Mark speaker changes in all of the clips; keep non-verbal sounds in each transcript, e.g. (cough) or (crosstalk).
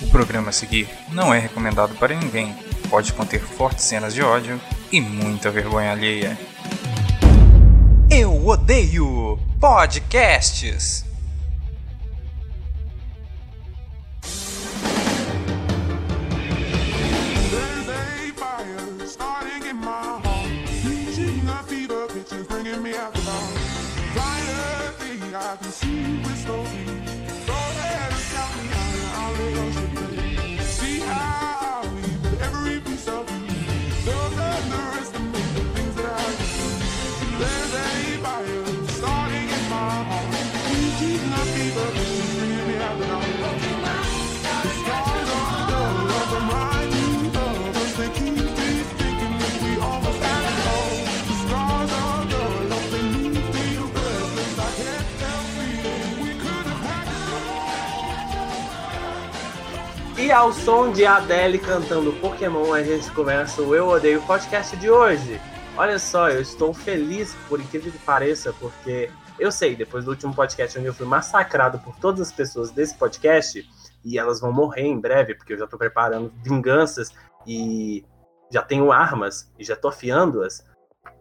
Speaker 1: O programa a seguir não é recomendado para ninguém. Pode conter fortes cenas de ódio e muita vergonha alheia. Eu odeio podcasts.
Speaker 2: Ao som de Adele cantando Pokémon, a gente começa o Eu Odeio podcast de hoje. Olha só, eu estou feliz, por incrível que pareça, porque eu sei, depois do último podcast onde eu fui massacrado por todas as pessoas desse podcast, e elas vão morrer em breve, porque eu já estou preparando vinganças e já tenho armas e já estou afiando-as.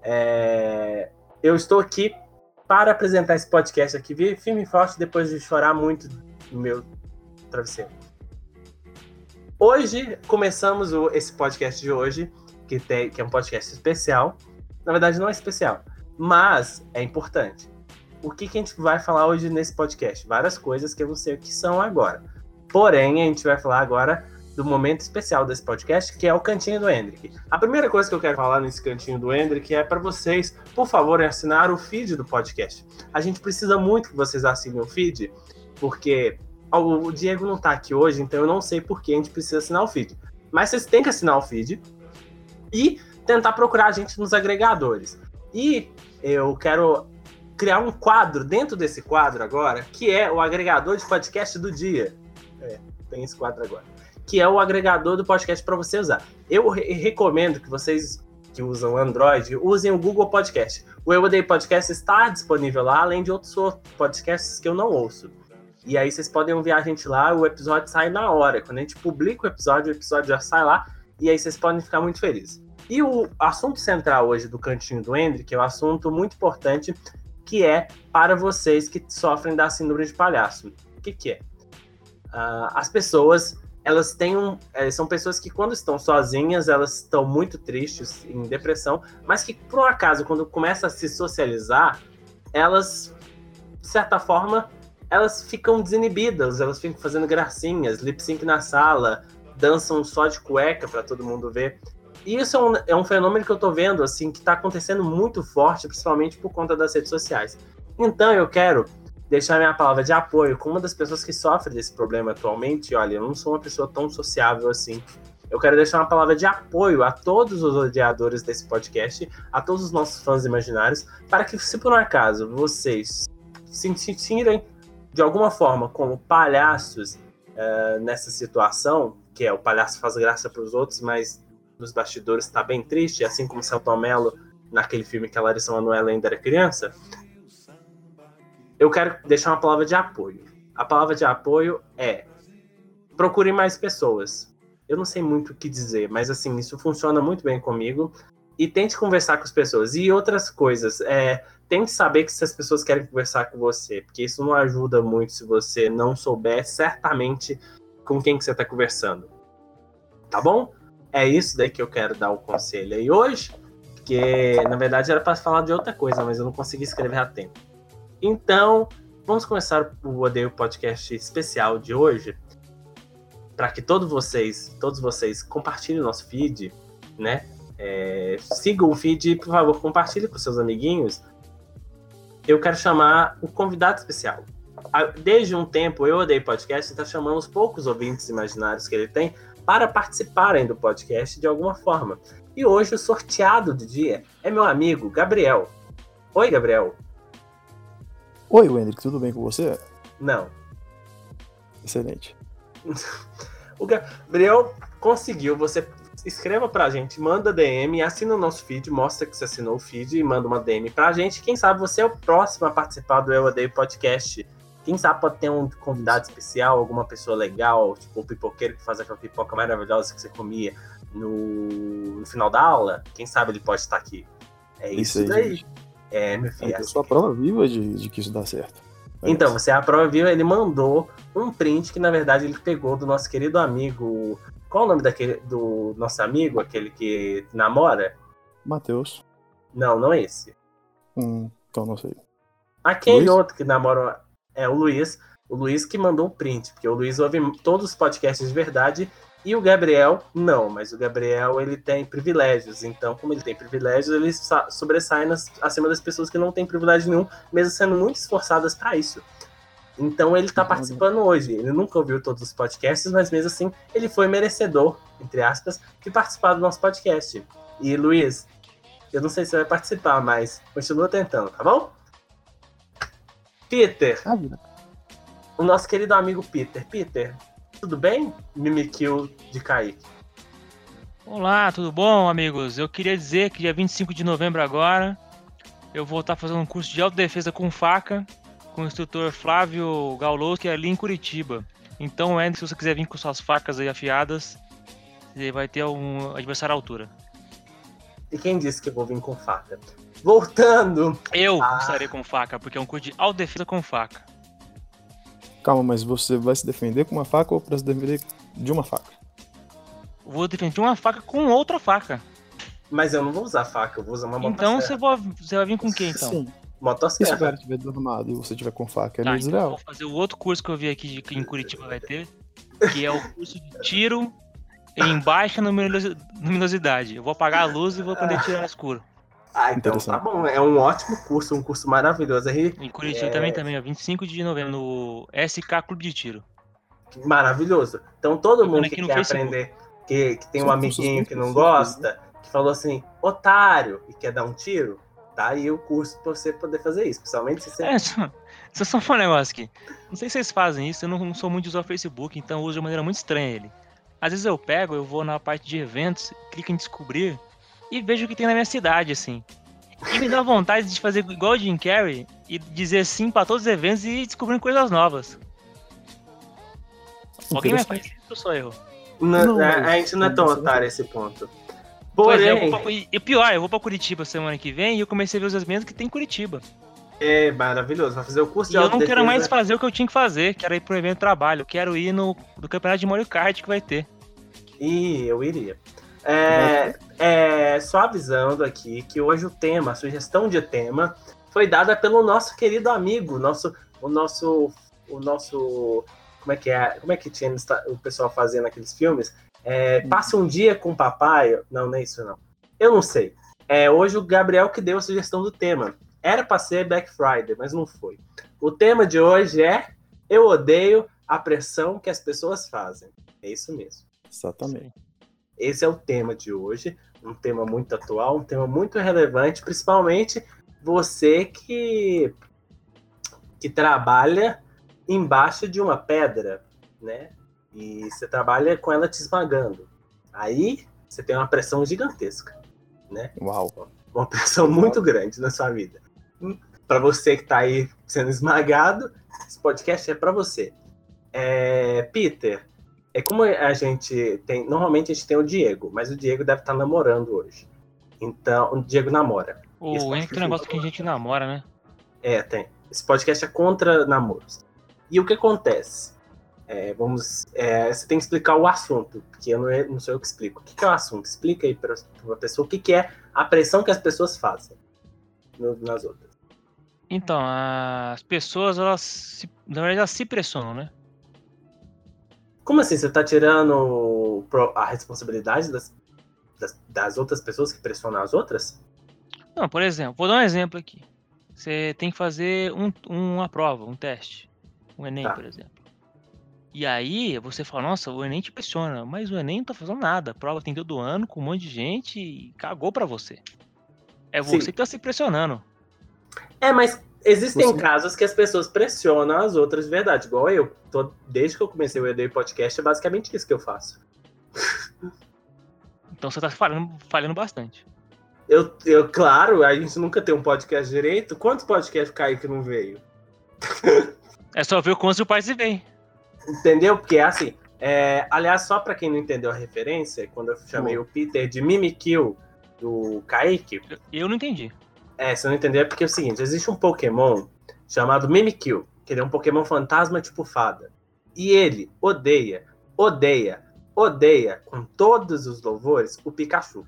Speaker 2: é, Eu estou aqui para apresentar esse podcast aqui, firme e forte, depois de chorar muito no meu travesseiro. Hoje começamos o- esse podcast de hoje, que, tem, que é um podcast especial. Na verdade, não é especial, mas é importante. O que, que a gente vai falar hoje nesse podcast? Várias coisas que eu não sei o que são agora. Porém, a gente vai falar agora do momento especial desse podcast, que é o Cantinho do Hendrick. A primeira coisa que eu quero falar nesse Cantinho do Hendrick é para vocês, por favor, assinar o feed do podcast. A gente precisa muito que vocês assinem o feed, porque o Diego não tá aqui hoje, então eu não sei por que a gente precisa assinar o feed. Mas vocês têm que assinar o feed e tentar procurar a gente nos agregadores. E eu quero criar um quadro dentro desse quadro agora, que é o agregador de podcast do dia. É, tem esse quadro agora. Que é o agregador do podcast para você usar. Eu re- recomendo que vocês que usam Android usem o Google Podcast. O Eu Odeio Podcast está disponível lá, além de outros podcasts que eu não ouço. E aí vocês podem ouvir a gente lá, o episódio sai na hora. Quando a gente publica o episódio, o episódio já sai lá, e aí vocês podem ficar muito felizes. E o assunto central hoje do Cantinho do Hendrick é um assunto muito importante, que é para vocês que sofrem da síndrome de palhaço. O que, que é? Ah, as pessoas, elas têm um. eh, são pessoas que, quando estão sozinhas, elas estão muito tristes, em depressão, mas que, por acaso, quando começa a se socializar, elas, de certa forma, elas ficam desinibidas, elas ficam fazendo gracinhas, lip sync na sala, dançam só de cueca para todo mundo ver. E isso é um, é um fenômeno que eu tô vendo, assim, que tá acontecendo muito forte, principalmente por conta das redes sociais. Então eu quero deixar minha palavra de apoio com uma das pessoas que sofre desse problema atualmente. Olha, eu não sou uma pessoa tão sociável assim. Eu quero deixar uma palavra de apoio a todos os odiadores desse podcast, a todos os nossos fãs imaginários, para que, se por um acaso vocês se sentirem de alguma forma como palhaços eh, nessa situação, que é o palhaço faz graça para os outros, mas nos bastidores está bem triste, assim como Celton Mello naquele filme que a Larissa Manoela ainda era criança. Eu quero deixar uma palavra de apoio. A palavra de apoio é procure mais pessoas. Eu não sei muito o que dizer, mas assim, isso funciona muito bem comigo. E tente conversar com as pessoas. E outras coisas, é, tente saber que se as pessoas querem conversar com você, porque isso não ajuda muito se você não souber certamente com quem que você está conversando. Tá bom? É isso daí que eu quero dar o conselho aí hoje, porque na verdade era para falar de outra coisa, mas eu não consegui escrever a tempo. Então, vamos começar o Odeio Podcast especial de hoje, para que todos vocês, todos vocês compartilhem o nosso feed, né? É, sigam o feed e, por favor, compartilhe com seus amiguinhos. Eu quero chamar o convidado especial. Desde um tempo, eu odeio podcast, está chamando os poucos ouvintes imaginários que ele tem para participarem do podcast de alguma forma. E hoje o sorteado do dia é meu amigo Gabriel. Oi, Gabriel.
Speaker 3: Oi, Wendrick, tudo bem com você?
Speaker 2: Não.
Speaker 3: Excelente. (laughs)
Speaker 2: O Gabriel conseguiu. Você escreva pra gente, manda DM, assina o nosso feed, mostra que você assinou o feed e manda uma DM pra gente. Quem sabe você é o próximo a participar do Eu Odeio Podcast Quem sabe pode ter um convidado especial, alguma pessoa legal, tipo um pipoqueiro que faz aquela pipoca maravilhosa que você comia no, no final da aula. Quem sabe ele pode estar aqui. É isso,
Speaker 3: Isso aí,
Speaker 2: daí.
Speaker 3: gente.
Speaker 2: É, meu filho.
Speaker 3: Eu sou a prova viva de, de que isso dá certo.
Speaker 2: Então, você é a prova viu, ele mandou um print que, na verdade, ele pegou do nosso querido amigo. Qual o nome daquele do nosso amigo, aquele que namora?
Speaker 3: Matheus.
Speaker 2: Não, não esse.
Speaker 3: Hum, então não sei.
Speaker 2: Aquele
Speaker 3: Luiz?
Speaker 2: outro que namora é o Luiz. O Luiz que mandou o print, porque o Luiz ouve todos os podcasts de verdade e o Gabriel não, mas o Gabriel ele tem privilégios, então como ele tem privilégios, ele sa- sobressai nas, acima das pessoas que não têm privilégio nenhum, mesmo sendo muito esforçadas para isso. Então ele tá
Speaker 3: Uhum.
Speaker 2: participando hoje. Ele nunca ouviu todos os podcasts, mas mesmo assim ele foi merecedor, entre aspas, de participar do nosso podcast. E Luiz, eu não sei se você vai participar, mas continua tentando, tá bom? Peter,
Speaker 3: Ah, vida.
Speaker 2: o nosso querido amigo Peter. Peter, tudo bem? Mimikill de Kaique.
Speaker 4: Olá, tudo bom, amigos? Eu queria dizer que dia 25 de novembro agora eu vou estar fazendo um curso de autodefesa com faca com o instrutor Flávio Gaulowski ali em Curitiba. Então, Andy, se você quiser vir com suas facas aí afiadas, você vai ter um adversário à altura.
Speaker 2: E quem disse que eu vou vir com faca? Voltando,
Speaker 4: Eu
Speaker 2: Ah.
Speaker 4: estarei com faca, porque é um curso de autodefesa com faca.
Speaker 3: Calma, mas você vai se defender com uma faca ou pra se defender de uma faca?
Speaker 4: Vou defender uma faca com outra faca.
Speaker 2: mas eu não vou usar faca, eu vou usar uma
Speaker 4: Então
Speaker 2: motosserra.
Speaker 4: você vai, você vai vir com quem então?
Speaker 3: Sim. E se o
Speaker 2: Motosserra.
Speaker 3: cara estiver desarmado e você tiver com faca, é
Speaker 4: Tá, então eu vou fazer o outro curso que eu vi aqui de- que em Curitiba vai ter, que é o curso de tiro em baixa luminosi- luminosidade. Eu vou apagar a luz e vou aprender a tirar no escuro.
Speaker 2: Ah, então tá bom. É um ótimo curso, um curso maravilhoso. Aí,
Speaker 4: Em Curitiba
Speaker 2: É.
Speaker 4: também, também, ó, 25 de novembro, no SK Clube de Tiro.
Speaker 2: maravilhoso. Então todo mundo que quer
Speaker 4: Facebook.
Speaker 2: aprender, que, que tem um
Speaker 3: São cursos
Speaker 2: amiguinho que não gosta, que falou assim, otário, e quer dar um tiro, tá aí o curso pra você poder fazer isso. Principalmente se você.
Speaker 4: É, (laughs) só, só só falar um negócio aqui. Não sei se vocês fazem isso, eu não, não sou muito de usar o Facebook, então eu uso de uma maneira muito estranha ele. Às vezes eu pego, eu vou na parte de eventos, clico em descobrir e vejo o que tem na minha cidade, assim. E me dá vontade de fazer igual o Jim Carrey e dizer sim pra todos os eventos e descobrir coisas novas. Alguém vai fazer isso ou sou eu?
Speaker 2: Não,
Speaker 3: Não,
Speaker 2: a,
Speaker 3: mas
Speaker 2: a gente não é tão
Speaker 3: não
Speaker 2: otário a esse ponto.
Speaker 4: Pois é,
Speaker 2: Porém,
Speaker 4: vou pra, e pior, eu vou pra Curitiba semana que vem e eu comecei a ver os eventos que tem em Curitiba.
Speaker 2: é maravilhoso. Vai fazer o curso
Speaker 4: E
Speaker 2: de
Speaker 4: eu não quero mais fazer o que eu tinha que fazer, que era ir pro evento de trabalho. Eu quero ir no, no campeonato de Mario Kart que vai ter.
Speaker 2: Ih, eu iria. É, é, só avisando aqui que hoje o tema, a sugestão de tema, foi dada pelo nosso querido amigo, nosso, o nosso, o nosso, como é que é, como é que tinha o pessoal fazendo aqueles filmes? É, Passe um dia com o papai, não, não é isso não. Eu não sei. É, hoje o Gabriel que deu a sugestão do tema. Era para ser Black Friday, mas não foi. O tema de hoje é Eu odeio a pressão que as pessoas fazem. É isso mesmo.
Speaker 3: Exatamente.
Speaker 2: Esse é o tema de hoje, um tema muito atual, um tema muito relevante, principalmente você que que trabalha embaixo de uma pedra, né? E você trabalha com ela te esmagando. Aí você tem uma pressão gigantesca,
Speaker 3: Uau.
Speaker 2: uma pressão muito grande na sua vida. Para você que está aí sendo esmagado, esse podcast é para você. É, Peter, é como a gente tem. Normalmente a gente tem o Diego, mas o Diego deve estar namorando hoje. Então, o Diego namora.
Speaker 4: O
Speaker 2: Isso,
Speaker 4: único negócio que a gente namora, né?
Speaker 2: É, tem. Esse podcast é contra namoros. E o que acontece? É, vamos. é, você tem que explicar o assunto, porque eu não, não sou eu que explico. O que, que é o assunto? Explica aí para a pessoa o que, que é a pressão que as pessoas fazem no- nas outras.
Speaker 4: Então, as pessoas, elas, se, na verdade, elas se pressionam, né?
Speaker 2: Como assim? Você tá tirando a responsabilidade das, das, das outras pessoas que pressionam as outras?
Speaker 4: Não, por exemplo, vou dar um exemplo aqui. Você tem que fazer um, uma prova, um teste. Um Enem,
Speaker 2: Tá.
Speaker 4: por exemplo. E aí você fala, nossa, o Enem te pressiona, mas o Enem não tá fazendo nada. A prova tem todo ano com um monte de gente e cagou pra você. É
Speaker 2: Sim.
Speaker 4: você que tá se pressionando.
Speaker 2: É, mas existem
Speaker 3: Você-
Speaker 2: casos que as pessoas pressionam as outras de verdade, igual eu. Tô- desde que eu comecei o ED Podcast, é basicamente isso que eu faço.
Speaker 4: Então você tá falhando, falhando bastante.
Speaker 2: Eu, eu, claro, a gente nunca tem um podcast direito. Quantos podcasts caiu que não veio?
Speaker 4: É só ver o quanto o pai se vem.
Speaker 2: Entendeu? Porque assim. é, aliás, só pra quem não entendeu a referência, quando eu chamei
Speaker 3: Bom.
Speaker 2: o Peter de Mimikyu do Kaique,
Speaker 4: Eu- Eu não entendi.
Speaker 2: é, se não entendeu é porque é o seguinte: existe um Pokémon chamado Mimikyu, que ele é um Pokémon fantasma tipo fada. E ele odeia, odeia, odeia com todos os louvores o Pikachu.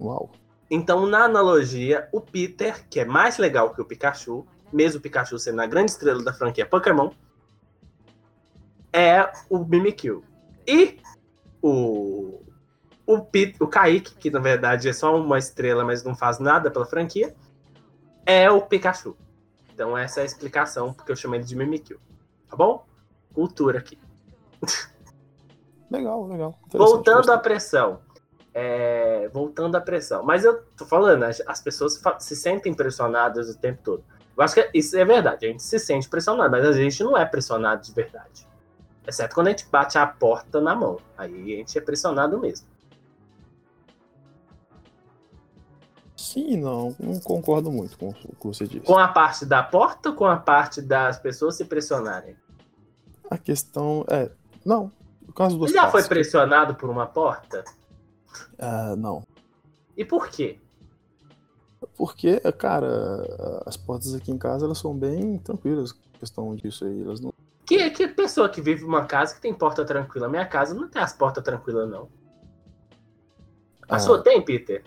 Speaker 3: Uau.
Speaker 2: Então, na analogia, o Peter, que é mais legal que o Pikachu, mesmo o Pikachu sendo a grande estrela da franquia Pokémon, é o Mimikyu. E o o, Pit, o Kaique, que na verdade é só uma estrela, mas não faz nada pela franquia, é o Pikachu. Então essa é a explicação porque eu chamei ele de Mimikyu. Tá bom? Cultura aqui.
Speaker 3: Legal, legal.
Speaker 2: Voltando
Speaker 3: gostei.
Speaker 2: à pressão. É, voltando à pressão. Mas eu tô falando, as, as pessoas se sentem pressionadas o tempo todo. Eu acho que isso é verdade. A gente se sente pressionado, mas a gente não é pressionado de verdade. Exceto quando a gente bate a porta na mão. Aí a gente é pressionado mesmo.
Speaker 3: Sim, não, não concordo muito com o que você disse.
Speaker 2: Com a parte da porta ou com a parte das pessoas se pressionarem?
Speaker 3: A questão é. Não. Dos
Speaker 2: Você já foi pressionado por uma porta?
Speaker 3: ah, não.
Speaker 2: E por quê?
Speaker 3: Porque, cara, as portas aqui em casa elas são bem tranquilas. Questão disso aí. Elas não.
Speaker 2: Que, que pessoa que vive numa casa que tem porta tranquila? Minha casa não tem as portas tranquilas, não. A
Speaker 3: Ah.
Speaker 2: sua tem, Peter?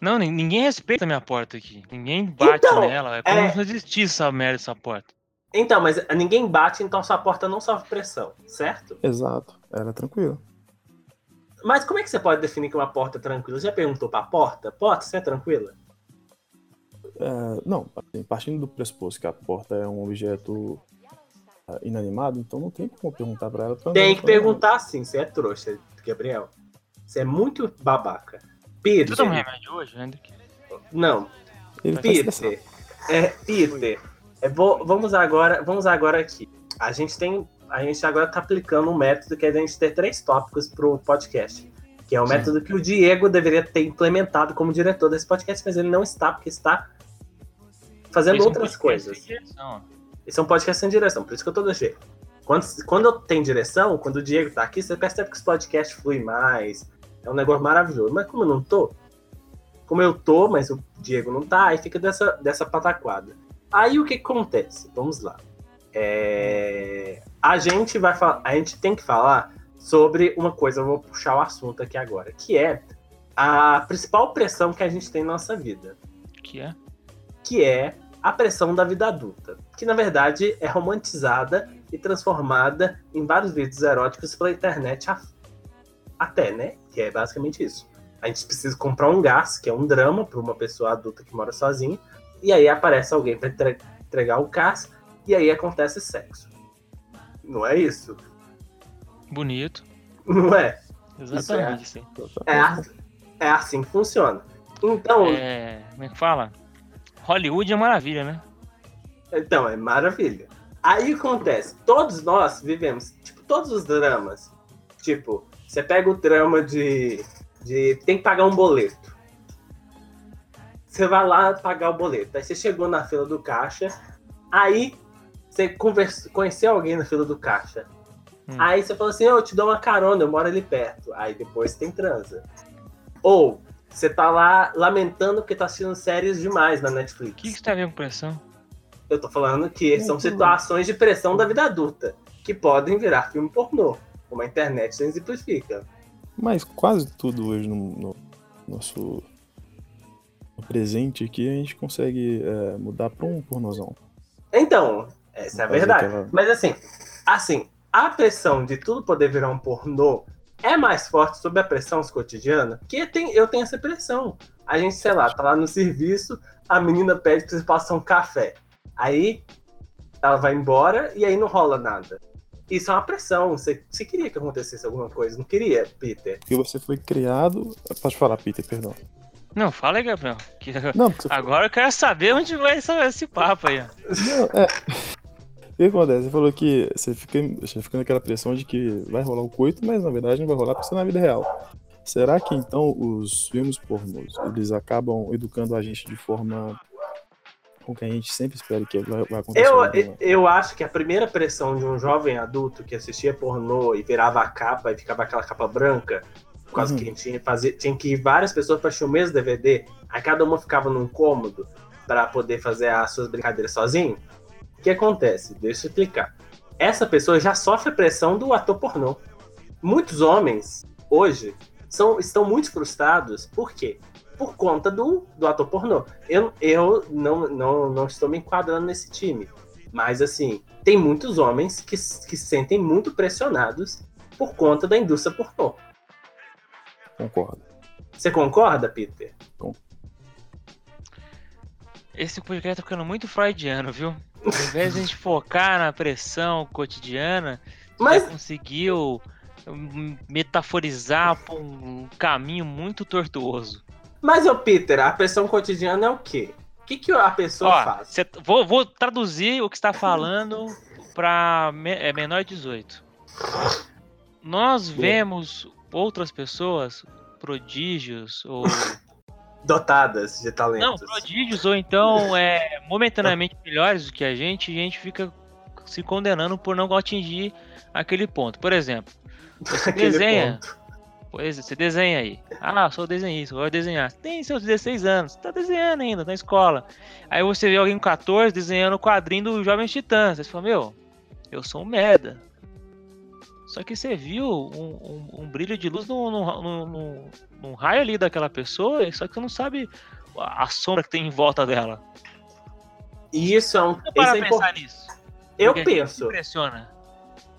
Speaker 4: Não, nin- ninguém respeita a minha porta aqui. Ninguém bate
Speaker 2: Então,
Speaker 4: nela. É como
Speaker 2: é-
Speaker 4: se não existisse essa merda dessa porta.
Speaker 2: Então, mas ninguém bate, então sua porta não sofre pressão, certo?
Speaker 3: Exato. Era tranquilo.
Speaker 2: Mas como é que você pode definir que uma porta é tranquila? Já perguntou pra porta? Porta, você é tranquila?
Speaker 3: É, não, assim, partindo do pressuposto que a porta é um objeto inanimado, então não tem como perguntar pra ela. pra
Speaker 2: Tem
Speaker 3: não-
Speaker 2: que perguntar sim, você é trouxa, Gabriel. Você é muito babaca. Peter.
Speaker 4: Você toma remédio hoje, Hendrick?
Speaker 2: Não,
Speaker 3: Ele tá.
Speaker 2: Peter. É, Peter. é, vou- vamos agora, vamos agora aqui. A gente tem, a gente agora tá aplicando um método que é a gente ter três tópicos pro podcast, que é o
Speaker 4: Sim.
Speaker 2: método que o Diego deveria ter implementado como diretor desse podcast, mas ele não está porque está fazendo
Speaker 4: é um
Speaker 2: outras coisas.
Speaker 4: direção, ó.
Speaker 2: Esse é um podcast sem direção, por isso que eu tô desse jeito. Quando, quando eu tenho direção, quando o Diego tá aqui, você percebe que os podcasts fluem mais. É um negócio maravilhoso. Mas como eu não tô, como eu tô, mas o Diego não tá, aí fica dessa, dessa pataquada. Aí o que que acontece? Vamos lá. É, A gente vai falar, a gente tem que falar sobre uma coisa, eu vou puxar o assunto aqui agora, que é a principal pressão que a gente tem na nossa vida
Speaker 4: Que é?
Speaker 2: que é a pressão da vida adulta, que na verdade é romantizada e transformada em vários vídeos eróticos pela internet a- até, né? Que é basicamente isso. A gente precisa comprar um gás, que é um drama para uma pessoa adulta que mora sozinha, e aí aparece alguém para entregar o gás, e aí acontece sexo. Não é isso?
Speaker 4: Bonito.
Speaker 2: Não é?
Speaker 4: Exatamente, sim.
Speaker 2: É, a- é assim que funciona. Então,
Speaker 4: É, como é que fala? Hollywood é maravilha, né?
Speaker 2: Então, é maravilha. Aí acontece, todos nós vivemos, tipo, todos os dramas. Tipo, você pega o drama de, de tem que pagar um boleto. Você vai lá pagar o boleto. Aí você chegou na fila do caixa, aí você conversa, conheceu alguém na fila do caixa.
Speaker 4: Hum.
Speaker 2: Aí você falou assim, "Ô, eu te dou uma carona, eu moro ali perto. Aí depois tem transa. Ou você tá lá lamentando porque tá assistindo séries demais na Netflix.
Speaker 4: O que, que você tá vendo com pressão?
Speaker 2: Eu tô falando que são
Speaker 3: Uhum.
Speaker 2: situações de pressão da vida adulta, que podem virar filme pornô, como a internet exemplifica.
Speaker 3: Mas quase tudo hoje no, no nosso no presente aqui a gente consegue é, mudar pra um pornozão.
Speaker 2: Então, essa é a verdade.
Speaker 3: aquela-
Speaker 2: Mas assim, assim, a pressão de tudo poder virar um pornô é mais forte sobre a pressão cotidiana, porque tem, eu tenho essa pressão. A gente, sei lá, tá lá no serviço, a menina pede pra você passar um café. Aí ela vai embora e aí não rola nada. Isso é uma pressão. Você, você queria que acontecesse alguma coisa, não queria, Peter?
Speaker 3: Porque você foi criado. Pode falar, Peter, perdão.
Speaker 4: Não, fala aí, Gabriel. que-
Speaker 3: Não,
Speaker 4: Agora eu quero saber onde vai esse, esse papo aí. ó.
Speaker 3: Não, é. O que acontece? Você falou que você fica, você fica naquela pressão de que vai rolar o coito, mas na verdade não vai rolar porque isso é na vida real. Será que então os filmes pornôs eles acabam educando a gente de forma com que a gente sempre espera que vai, vai acontecer.
Speaker 2: Eu,
Speaker 3: alguma-
Speaker 2: eu acho que a primeira pressão de um jovem adulto que assistia pornô e virava a capa e ficava aquela capa branca, por causa
Speaker 3: Uhum.
Speaker 2: que a gente tinha que, fazer, tinha que ir várias pessoas para assistir o mesmo DVD, aí cada uma ficava num cômodo para poder fazer as suas brincadeiras sozinho. O que acontece? Deixa eu explicar. Essa pessoa já sofre a pressão do ator pornô. Muitos homens, hoje, são, estão muito frustrados. Por quê? Por conta do, do ator pornô. Eu, eu não, não, não estou me enquadrando nesse time. Mas, assim, tem muitos homens que, que se sentem muito pressionados por conta da indústria pornô.
Speaker 3: Concordo.
Speaker 2: Você concorda, Peter?
Speaker 4: Esse podcast tá ficando muito freudiano, viu? Ao invés de a gente focar na pressão cotidiana,
Speaker 2: Mas,
Speaker 4: conseguiu hum, metaforizar por um caminho muito tortuoso.
Speaker 2: mas ô Peter, a pressão cotidiana é o quê? O que, que a pessoa
Speaker 4: Ó,
Speaker 2: faz?
Speaker 4: cê- vou, vou traduzir o que está falando para menor de 18. Nós vemos outras pessoas, prodígios, ou.
Speaker 2: Dotadas de
Speaker 4: Não,
Speaker 2: talentos.
Speaker 4: prodígios, ou então (laughs) é, momentaneamente melhores do que a gente, a gente fica se condenando por não atingir aquele ponto. Por exemplo, você (laughs)
Speaker 2: Aquele
Speaker 4: desenha.
Speaker 2: ponto.
Speaker 4: Pois é, você desenha aí. Ah, sou desenhista, vou desenhar. Tem seus 16 anos, tá desenhando ainda, tá na escola. Aí você vê alguém com 14 desenhando o quadrinho do Jovens Titãs. Você fala, meu, eu sou um merda. Só que você viu um, um- um brilho de luz no raio ali daquela pessoa, só que você não sabe a sombra que tem em volta dela.
Speaker 2: E isso é um.
Speaker 4: Para
Speaker 2: é
Speaker 4: pensar
Speaker 2: importante.
Speaker 4: nisso.
Speaker 2: Eu penso.
Speaker 4: impressiona.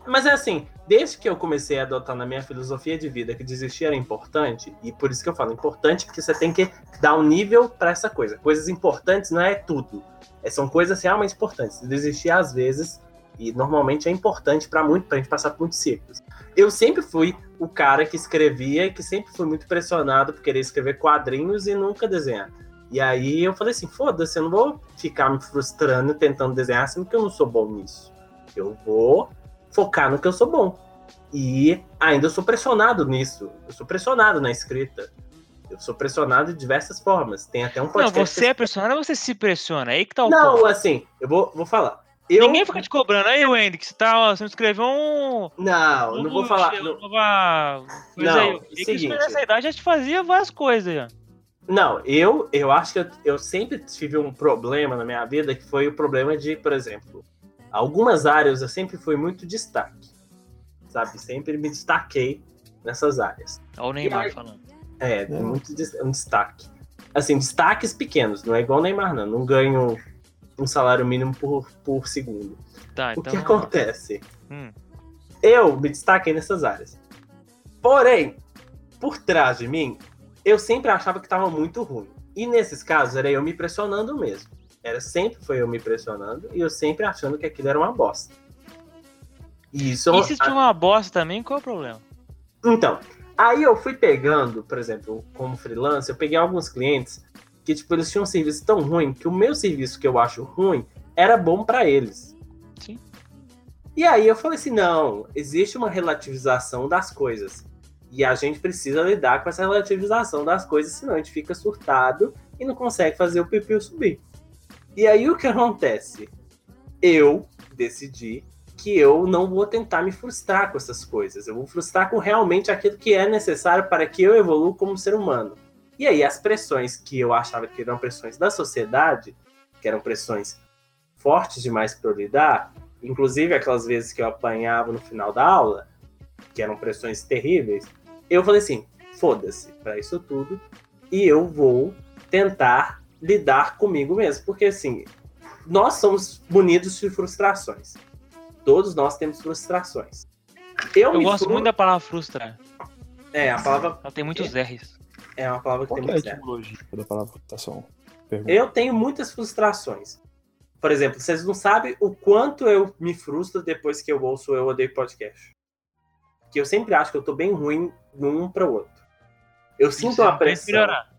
Speaker 2: Mas é assim, desde que eu comecei a adotar na minha filosofia de vida que desistir era importante, e por isso que eu falo importante, porque você tem que dar um nível pra essa coisa. Coisas importantes não é tudo. É, são coisas realmente importantes. Desistir às vezes, e normalmente é importante pra muito, pra gente passar por muitos ciclos. Eu sempre fui o cara que escrevia e que sempre fui muito pressionado por querer escrever quadrinhos e nunca desenhar. E aí eu falei assim, foda-se, eu não vou ficar me frustrando tentando desenhar, sendo que eu não sou bom nisso. Eu vou focar no que eu sou bom. E ainda eu sou pressionado nisso. Eu sou pressionado na escrita. Eu sou pressionado de diversas formas. Tem até um
Speaker 4: Não,
Speaker 2: podcast.
Speaker 4: você é pressionado ou você se pressiona? É aí que tá o
Speaker 2: Não,
Speaker 4: ponto.
Speaker 2: assim, eu vou, vou falar. Eu...
Speaker 4: Ninguém fica te cobrando. Aí, Wendy, que você tá, você não escreveu um.
Speaker 2: Não, não vou falar. Não,
Speaker 4: nova
Speaker 2: Não,
Speaker 4: aí. Eu que
Speaker 2: seguinte.
Speaker 4: nessa idade já te fazia várias coisas.
Speaker 2: Não, eu, eu acho que eu, eu sempre tive um problema na minha vida que foi o problema de, por exemplo, algumas áreas eu sempre fui muito destaque. Sabe? Sempre me destaquei nessas áreas.
Speaker 4: Olha o Neymar falando.
Speaker 2: É,
Speaker 3: É.
Speaker 2: muito um destaque. Assim, destaques pequenos, não é igual o Neymar, não. Não ganho um salário mínimo por, por segundo.
Speaker 4: Tá,
Speaker 2: o
Speaker 4: então.
Speaker 2: que
Speaker 4: lá.
Speaker 2: acontece?
Speaker 4: Hum.
Speaker 2: Eu me destaquei nessas áreas. Porém, por trás de mim, eu sempre achava que estava muito ruim. E nesses casos, era eu me pressionando mesmo. Era sempre foi eu me pressionando e eu sempre achando que aquilo era uma bosta. E isso
Speaker 4: E se tinha uma bosta também, qual é o problema?
Speaker 2: Então, aí eu fui pegando, por exemplo, como freelancer, eu peguei alguns clientes que, tipo, eles tinham um serviço tão ruim que o meu serviço que eu acho ruim era bom pra eles.
Speaker 4: Sim.
Speaker 2: E aí eu falei assim, não, existe uma relativização das coisas. E a gente precisa lidar com essa relativização das coisas, senão a gente fica surtado e não consegue fazer o pipiu subir. E aí o que (laughs) acontece? Eu decidi que eu não vou tentar me frustrar com essas coisas. Eu vou frustrar com realmente aquilo que é necessário para que eu evolua como ser humano. E aí as pressões que eu achava que eram pressões da sociedade, que eram pressões fortes demais para eu lidar, inclusive aquelas vezes que eu apanhava no final da aula, que eram pressões terríveis, eu falei assim, foda-se para isso tudo e eu vou tentar lidar comigo mesmo, porque assim, nós somos munidos de frustrações. Todos nós temos frustrações. Eu,
Speaker 4: Eu gosto
Speaker 2: fru-
Speaker 4: muito da palavra frustrar.
Speaker 2: É, a palavra
Speaker 4: Ela tem muitos R's.
Speaker 2: É uma palavra que
Speaker 3: Qual
Speaker 2: tem
Speaker 3: que é a
Speaker 2: muito certo.
Speaker 3: etimologia da palavra frutação? Pergunta.
Speaker 2: Eu tenho muitas frustrações. Por exemplo, vocês não sabem o quanto eu me frustro depois que eu ouço Eu Odeio Podcast. Que eu sempre acho que eu tô bem ruim de um para o outro. Eu sinto
Speaker 4: Isso
Speaker 2: uma
Speaker 4: tem que
Speaker 2: pressão.
Speaker 4: melhorar.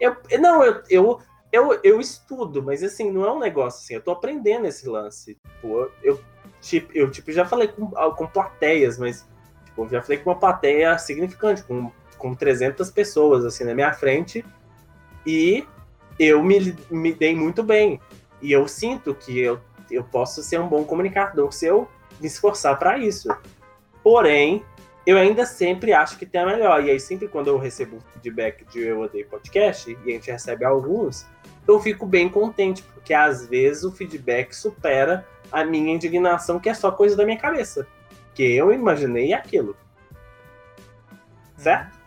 Speaker 2: Eu, não, eu, eu, eu, eu estudo, mas assim, não é um negócio assim, eu tô aprendendo esse lance. Tipo, eu, eu, tipo, eu tipo, já falei com, com plateias, mas tipo, eu já falei com uma plateia significante, com, com 300 pessoas assim na minha frente, e eu me, me dei muito bem. E eu sinto que eu, eu posso ser um bom comunicador se eu me esforçar para isso. Porém, eu ainda sempre acho que tem a melhor. E aí, sempre quando eu recebo feedback de Eu Odeio Podcast, e a gente recebe alguns, eu fico bem contente, porque às vezes o feedback supera a minha indignação, que é só coisa da minha cabeça. Que eu imaginei aquilo. Certo?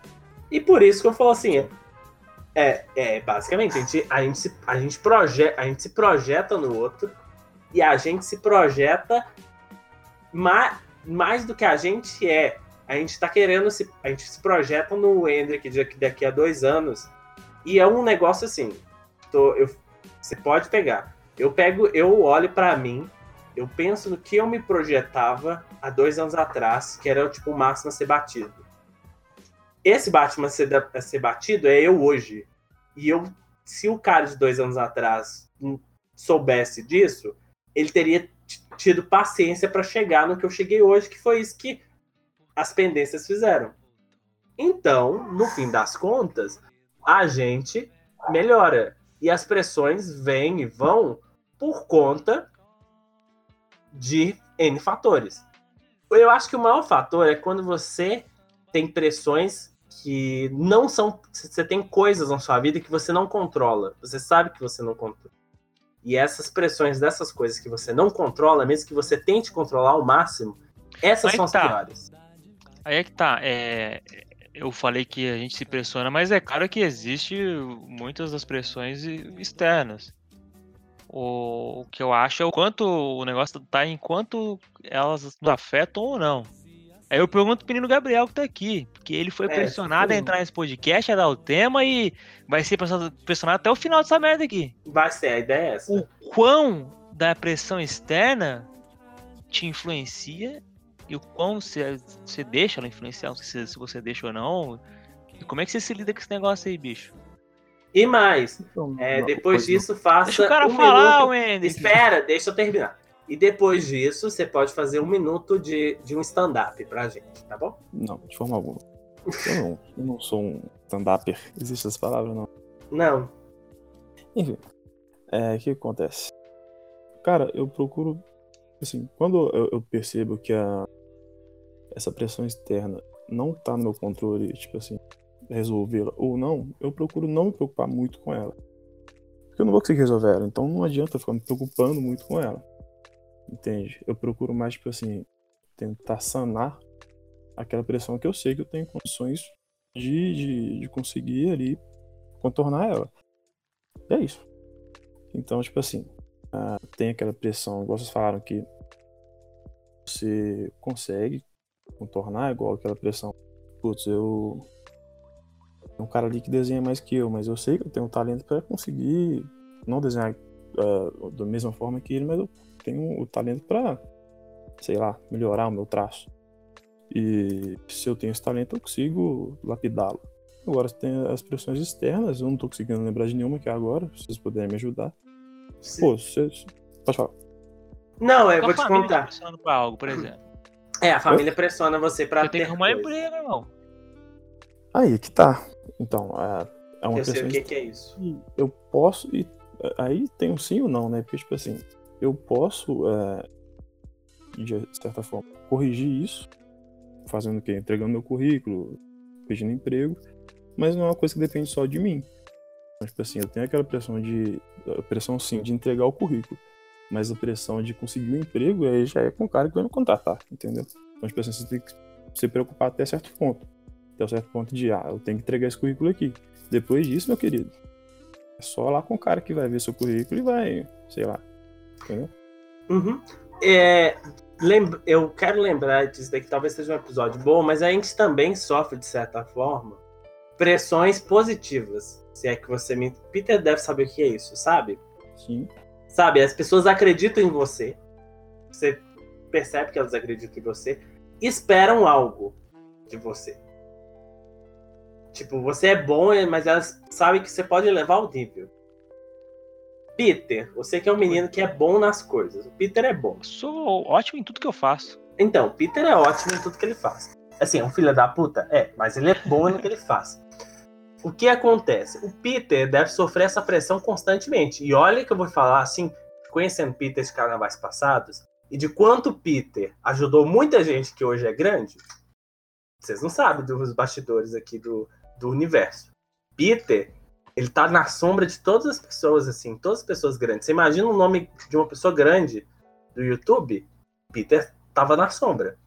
Speaker 2: E por isso que eu falo assim, é, é basicamente, a gente, a, gente se, a, gente proje, a gente se projeta no outro e a gente se projeta mais, mais do que a gente é. A gente tá querendo se. A gente se projeta no Hendrick daqui, daqui a dois anos. E é um negócio assim. Tô, eu, você pode pegar. Eu pego, eu olho para mim, eu penso no que eu me projetava há dois anos atrás, que era tipo o máximo a ser batido. Esse Batman ser batido é eu hoje. E eu, se o cara de dois anos atrás soubesse disso, ele teria tido paciência para chegar no que eu cheguei hoje, que foi isso que as pendências fizeram. Então, no fim das contas, a gente melhora. E as pressões vêm e vão por conta de N fatores. Eu acho que o maior fator é quando você tem pressões que não são. Você tem coisas na sua vida que você não controla. Você sabe que você não controla. E essas pressões dessas coisas que você não controla, mesmo que você tente controlar ao máximo, essas
Speaker 4: Aí
Speaker 2: são as
Speaker 4: tá.
Speaker 2: piores.
Speaker 4: Aí é que tá. É, eu falei que a gente se pressiona, mas é claro que existe muitas das pressões externas. O, o que eu acho é o quanto o negócio tá em quanto elas nos afetam ou não. Aí eu pergunto pro menino Gabriel que tá aqui, porque ele foi
Speaker 2: É,
Speaker 4: pressionado a entrar nesse podcast, a dar o tema e vai ser pressionado, até o final dessa merda aqui.
Speaker 2: Vai ser, a ideia é essa.
Speaker 4: O quão da pressão externa te influencia e o quão você, você deixa ela influenciar, não sei se, se você deixa ou não. E como é que você se lida com esse negócio aí, bicho?
Speaker 2: E mais,
Speaker 3: Então,
Speaker 2: é, depois
Speaker 3: pois não.
Speaker 2: disso, faça.
Speaker 4: Deixa o cara
Speaker 2: um
Speaker 4: falar,
Speaker 2: minuto-
Speaker 4: Wendy.
Speaker 2: Espera, deixa eu terminar. E depois disso, você pode fazer um minuto de, de um stand-up pra gente, tá bom?
Speaker 3: Não, de forma alguma. Eu não, eu não sou um stand-upper. Existe essa palavra, não.
Speaker 2: Não.
Speaker 3: Enfim, é, o que acontece? Cara, eu procuro, assim, quando eu, eu percebo que a, essa pressão externa não tá no meu controle, tipo assim, resolvê-la ou não, eu procuro não me preocupar muito com ela. Porque eu não vou conseguir resolver ela, então não adianta ficar me preocupando muito com ela. Entende? Eu procuro mais, tipo assim, tentar sanar aquela pressão que eu sei que eu tenho condições de, de, de conseguir ali contornar ela. E é isso. Então, tipo assim, ah, tem aquela pressão, igual vocês falaram, que você consegue contornar, igual aquela pressão. Putz, eu. Tem um cara ali que desenha mais que eu, mas eu sei que eu tenho um talento para conseguir não desenhar ah, da mesma forma que ele, mas eu tenho o talento para, sei lá, melhorar o meu traço. E se eu tenho esse talento, eu consigo lapidá-lo. Agora, tem as pressões externas, eu não tô conseguindo lembrar de nenhuma aqui agora, se vocês puderem me ajudar. Pô, você. Pode falar.
Speaker 2: Não, eu
Speaker 4: Sua
Speaker 2: vou te
Speaker 4: família tá
Speaker 2: contar.
Speaker 4: pressionando pra algo, por exemplo.
Speaker 2: É, a família pressiona você pra
Speaker 4: Você tem
Speaker 2: ter
Speaker 4: que arrumar emprego, irmão.
Speaker 3: Aí que tá. Então, é, é uma
Speaker 2: Eu sei
Speaker 3: pressão
Speaker 2: o que, que é isso.
Speaker 3: que eu posso e aí tem um sim ou não, né? Porque, tipo assim, eu posso, é, de certa forma, corrigir isso, fazendo o quê? Entregando meu currículo, pedindo emprego, mas não é uma coisa que depende só de mim. Então, tipo assim, eu tenho aquela pressão de. pressão sim de entregar o currículo, mas a pressão de conseguir o emprego aí já é com o cara que vai me contratar, entendeu? Então, tipo assim, você tem que se preocupar até certo ponto. Até certo ponto de, ah, eu tenho que entregar esse currículo aqui. Depois disso, meu querido, é só lá com o cara que vai ver seu currículo e vai, sei lá. Entendeu?
Speaker 2: Uhum. É, lembra- eu quero lembrar disso daqui, talvez seja um episódio bom, mas a gente também sofre, de certa forma, pressões positivas. Se é que você me. Peter deve saber o que é isso, sabe?
Speaker 3: Sim.
Speaker 2: Sabe, as pessoas acreditam em você. Você percebe que elas acreditam em você. Esperam algo de você. Tipo, você é bom, mas elas sabem que você pode levar o nível. Peter, você que é um menino que é bom nas coisas. O Peter é bom.
Speaker 4: Eu sou ótimo em tudo que eu faço.
Speaker 2: Então, Peter é ótimo em tudo que ele faz. Assim, é um filho da puta? É, mas ele é bom no que ele faz. O que acontece? O Peter deve sofrer essa pressão constantemente. E olha que eu vou falar assim, conhecendo Peter de carnavais passados e de quanto Peter ajudou muita gente que hoje é grande, vocês não sabem dos bastidores aqui do, do universo. Peter, ele tá na sombra de todas as pessoas, assim, todas as pessoas grandes. Você imagina o nome de uma pessoa grande do YouTube? Peter tava na sombra.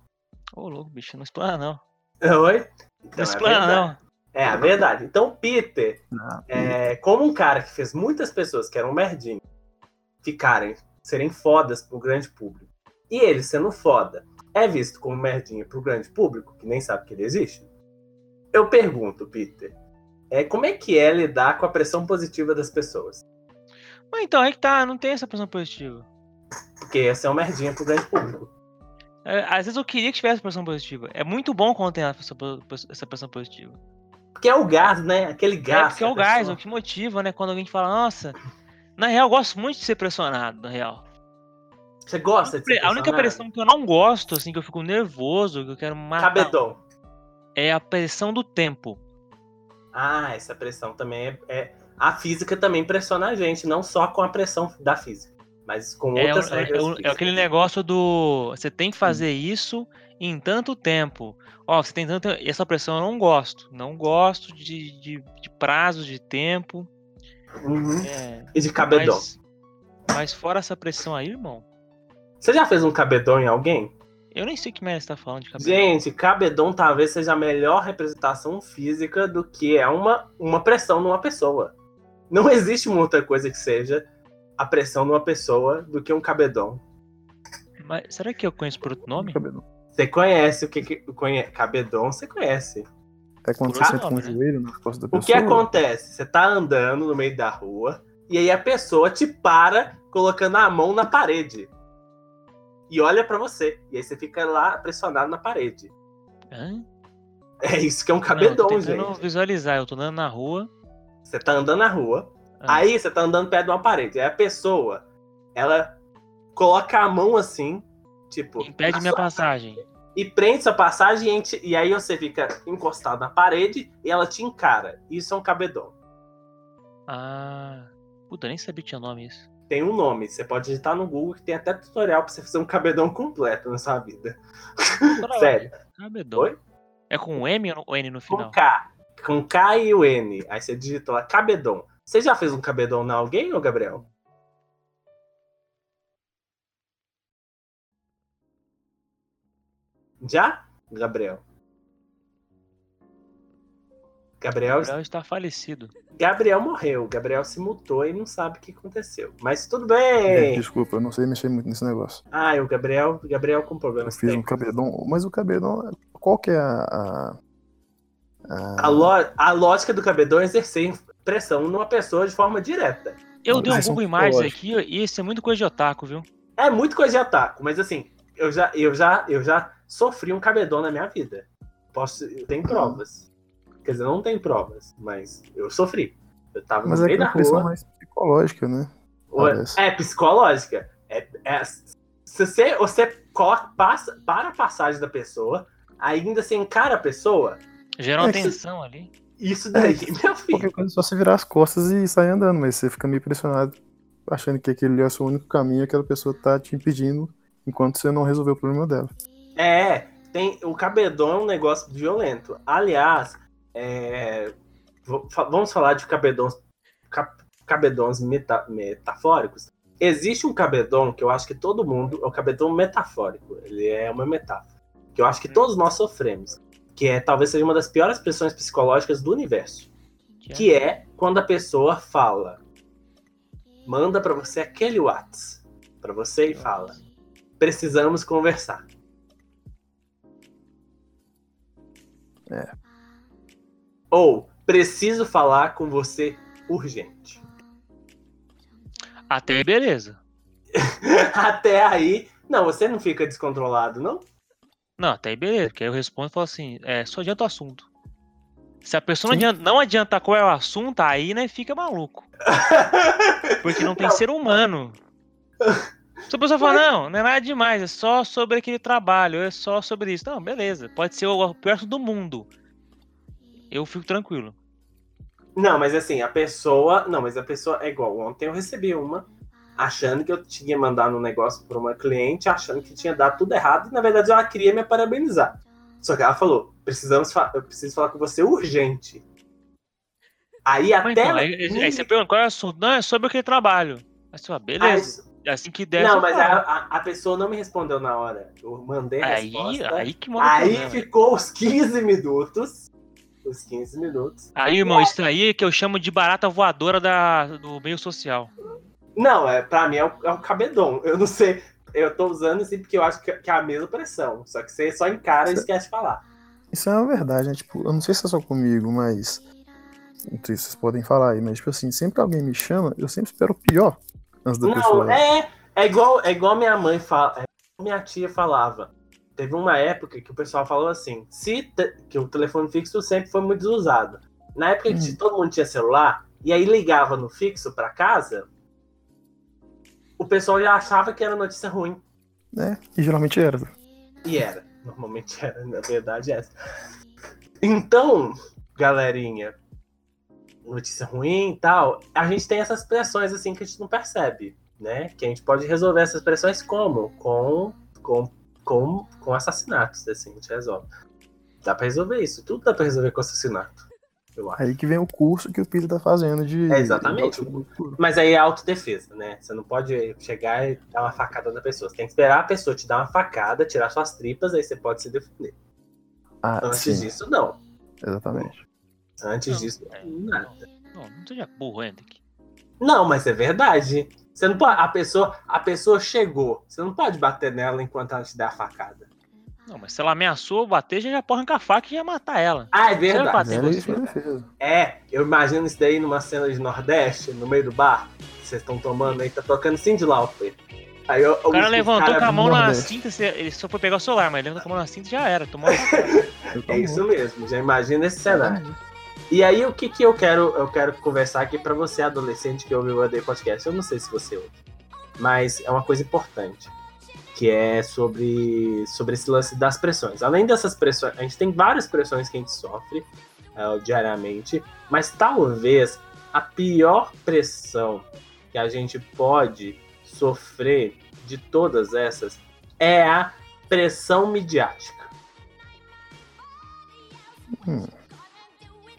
Speaker 4: Ô, louco, bicho, não explana não. (laughs)
Speaker 2: Oi? Então,
Speaker 4: Não
Speaker 2: é
Speaker 4: explana não.
Speaker 2: É a verdade. Então, Peter,
Speaker 3: Não.
Speaker 2: é, como um cara que fez muitas pessoas que eram merdinhos ficarem, serem fodas pro grande público, e ele sendo foda, é visto como merdinha pro grande público, que nem sabe que ele existe, eu pergunto, Peter, é, como é que é lidar com a pressão positiva das pessoas?
Speaker 4: Mas então, aí que tá, não tem essa pressão positiva.
Speaker 2: Porque essa é uma merdinha pro grande público.
Speaker 4: É, Às vezes eu queria que tivesse pressão positiva. É muito bom quando tem essa pressão- positiva.
Speaker 2: Porque é o gás, né? Aquele
Speaker 4: É
Speaker 2: gás.
Speaker 4: porque é o gás,
Speaker 2: pessoa-
Speaker 4: o que motiva, né? Quando alguém fala, nossa, na real eu gosto muito de ser pressionado, na real.
Speaker 2: Você gosta de ser
Speaker 4: A única pressão que eu não gosto, assim, que eu fico nervoso, que eu quero matar,
Speaker 2: Cabedon.
Speaker 4: é a pressão do tempo.
Speaker 2: Ah, essa pressão também é, é- A física também pressiona a gente, não só com a pressão da física, mas com
Speaker 4: É,
Speaker 2: outras
Speaker 4: o- é-
Speaker 2: regras
Speaker 4: é é aquele negócio do. Você tem que fazer isso em tanto tempo. Ó, você tem tanto. Essa pressão eu não gosto. Não gosto de, de, de prazos de tempo.
Speaker 2: Uhum.
Speaker 4: É,
Speaker 2: E de cabedon.
Speaker 4: mas, mas fora essa pressão aí, irmão,
Speaker 2: Você já fez um cabedon em alguém?
Speaker 4: Eu nem sei o que merda você tá falando de cabelo.
Speaker 2: Gente, cabedon talvez seja a melhor representação física do que é uma, uma pressão numa pessoa. Não existe uma outra coisa que seja a pressão numa pessoa do que um cabedon.
Speaker 4: Mas será que eu conheço por outro nome?
Speaker 3: Cabelo.
Speaker 2: Você conhece o que, que conhe... cabedon, você conhece.
Speaker 3: É quando
Speaker 4: Por
Speaker 3: você senta com o
Speaker 4: né?
Speaker 3: joelho nas costas da
Speaker 2: O
Speaker 3: pessoa.
Speaker 2: que acontece? Você tá andando no meio da rua e aí a pessoa te para colocando a mão na parede. E olha pra você. E aí você fica lá pressionado na parede.
Speaker 4: Hã?
Speaker 2: É isso que é um
Speaker 4: Não, tô
Speaker 2: cabedon,
Speaker 4: tentando
Speaker 2: gente.
Speaker 4: visualizar. Eu tô andando na rua.
Speaker 2: Você tá andando na rua,
Speaker 4: Ah.
Speaker 2: aí você tá andando perto de uma parede. Aí a pessoa, ela coloca a mão assim, tipo,
Speaker 4: Impede minha passagem.
Speaker 2: e prende sua passagem e, gente- e aí você fica encostado na parede e ela te encara. Isso é um cabedon.
Speaker 4: Ah. Puta, eu nem sabia que tinha nome isso.
Speaker 2: Tem um nome, você pode digitar no Google que tem até tutorial pra você fazer um cabedão completo na sua vida. (laughs) Sério.
Speaker 4: Cabedon.
Speaker 2: Oi?
Speaker 4: É com M ou N no
Speaker 2: Com
Speaker 4: final?
Speaker 2: K. Com K e o N. Aí você digita lá, cabedon. Você já fez um cabedon na alguém, ô Gabriel? Já? Gabriel. Gabriel,
Speaker 4: O Gabriel está falecido.
Speaker 2: Gabriel morreu. Gabriel se mutou e não sabe o que aconteceu. Mas tudo
Speaker 3: É,
Speaker 2: bem.
Speaker 3: Desculpa, eu não sei mexer muito nesse negócio.
Speaker 2: Ah, o Gabriel, Gabriel com
Speaker 3: Eu
Speaker 2: problemas.
Speaker 3: fiz um
Speaker 2: técnicos.
Speaker 3: cabedon, mas o cabedon, qual que é a... a, a-
Speaker 2: A, lo- a lógica do cabedon é exercer pressão numa pessoa de forma direta.
Speaker 4: Eu dei um Google Imagens aqui e isso é muito coisa de otaku, viu?
Speaker 2: É muito coisa de ataque, mas assim, eu já, eu já, eu já sofri um cabedon na minha vida. Posso, eu tenho provas. Quer dizer, não tem provas, mas eu sofri. Eu tava
Speaker 3: Mas
Speaker 2: no
Speaker 3: é
Speaker 2: meio da
Speaker 3: aquela pressão
Speaker 2: rua.
Speaker 3: mais psicológica, né? parece.
Speaker 2: É psicológica. É, é- se você, você coloca, passa, para a passagem da pessoa, ainda você encara a pessoa,
Speaker 4: Gerou uma
Speaker 3: É
Speaker 4: tensão ali.
Speaker 2: isso daí, meu filho.
Speaker 3: Qualquer coisa é só você virar as costas e sair andando, mas você fica meio pressionado, achando que aquele é o seu único caminho, aquela pessoa tá te impedindo enquanto você não resolveu o problema dela.
Speaker 2: É, tem, o cabedon é um negócio violento. Aliás, é, vamos falar de cabedons, cap- cabedons meta- metafóricos. Existe um cabedon que eu acho que todo mundo, é o cabedon metafórico. Ele é uma metáfora. Que eu acho que todos nós sofremos. Que é talvez seja uma das piores pressões psicológicas do universo.
Speaker 4: Que é-
Speaker 2: quando a pessoa fala, manda pra você aquele Whats pra você e fala: precisamos conversar.
Speaker 3: É.
Speaker 2: Ou preciso falar com você urgente.
Speaker 4: Até aí, beleza. (laughs)
Speaker 2: Até aí, não, você não fica descontrolado, não?
Speaker 4: Não, até aí, beleza. Porque aí eu respondo e falo assim: é, só adianta o assunto. Se a pessoa não adianta, não qual é o assunto, aí, né, fica maluco. (laughs) Porque não tem
Speaker 2: Não.
Speaker 4: ser humano. Se a pessoa fala, não, não é nada demais, é só sobre aquele trabalho, é só sobre isso. Não, beleza, pode ser o pior assunto do mundo. Eu fico tranquilo.
Speaker 2: Não, mas assim, a pessoa. Não, mas a pessoa é igual. Ontem eu recebi uma. achando que eu tinha mandado um negócio para uma cliente, achando que tinha dado tudo errado, e na verdade ela queria me parabenizar. Só que ela falou: precisamos fa- eu preciso falar com você urgente. Aí até.
Speaker 4: então,
Speaker 2: ela-
Speaker 4: aí, aí você pergunta qual é o assunto? Não, é sobre aquele trabalho. Aí você fala,
Speaker 2: Aí-
Speaker 4: beleza. Assim que der,
Speaker 2: não, mas a, a- a pessoa não me respondeu na hora. Eu mandei a
Speaker 4: Aí,
Speaker 2: resposta.
Speaker 4: aí que
Speaker 2: Aí
Speaker 4: problema.
Speaker 2: ficou os 15 minutos. Os 15 minutos.
Speaker 4: Aí, irmão, isso aí é que eu chamo de barata voadora da, do meio social.
Speaker 2: Não, é, pra mim é o, é o cabedon. Eu não sei. Eu tô usando assim porque eu acho que, que é a mesma pressão. Só que você só encara e esquece de falar.
Speaker 3: Isso é uma verdade, né? Tipo, eu não sei se é só comigo, mas. Não sei se vocês podem falar aí, mas, tipo assim, sempre que alguém me chama, eu sempre espero o pior antes da
Speaker 2: Não,
Speaker 3: pessoa.
Speaker 2: é, é igual é igual minha mãe fala, é igual minha tia falava. Teve uma época que o pessoal falou assim, se que o telefone fixo sempre foi muito usado. Na época que
Speaker 3: Hum.
Speaker 2: todo mundo tinha celular e aí ligava no fixo pra casa, o pessoal já achava que era notícia ruim
Speaker 3: né? E geralmente era.
Speaker 2: e era. Normalmente (laughs) era, na verdade é. Então, galerinha, notícia ruim e tal, a gente tem essas pressões assim que a gente não percebe, né? Que a gente pode resolver essas pressões como? Com, com, com, com assassinatos, assim, a gente resolve. Dá pra resolver isso, tudo dá pra resolver com assassinato, eu acho.
Speaker 3: Aí que vem o curso que o Peter tá fazendo de.
Speaker 2: É, exatamente.
Speaker 3: de.
Speaker 2: Mas aí é autodefesa, né? Você não pode chegar e dar uma facada na pessoa. Você tem que esperar a pessoa te dar uma facada, tirar suas tripas, aí você pode se defender.
Speaker 3: Ah,
Speaker 2: Antes
Speaker 3: sim,
Speaker 2: disso, não.
Speaker 3: exatamente.
Speaker 2: Antes
Speaker 4: Não,
Speaker 2: disso,
Speaker 4: é,
Speaker 2: nada.
Speaker 4: Não, não seja burro, Hendrick.
Speaker 2: Não, mas é verdade. Você não pode. A pessoa, a pessoa chegou. Você não pode bater nela enquanto ela te der a facada.
Speaker 4: Não, mas se ela ameaçou bater, já já pode arrancar a faca e já matar ela.
Speaker 2: Ah, é verdade.
Speaker 4: bater
Speaker 3: Era
Speaker 4: você.
Speaker 2: É, eu imagino isso daí numa cena de Nordeste, no meio do bar. Vocês estão tomando aí, tá tocando Cindy Lauper. Aí eu,
Speaker 4: O cara levantou com a mão na cinta, ele só foi pegar o celular, mas ele levantou com a mão na cinta e já era. Tomou (laughs)
Speaker 2: É isso mesmo, já imagina esse cenário. E aí, o que que eu quero, eu quero conversar aqui pra você, adolescente que ouve o AD Podcast? Eu não sei se você ouve, mas é uma coisa importante, que é sobre, sobre esse lance das pressões. Além dessas pressões, a gente tem várias pressões que a gente sofre eh, diariamente, mas talvez a pior pressão que a gente pode sofrer de todas essas é a pressão midiática.
Speaker 3: Hum.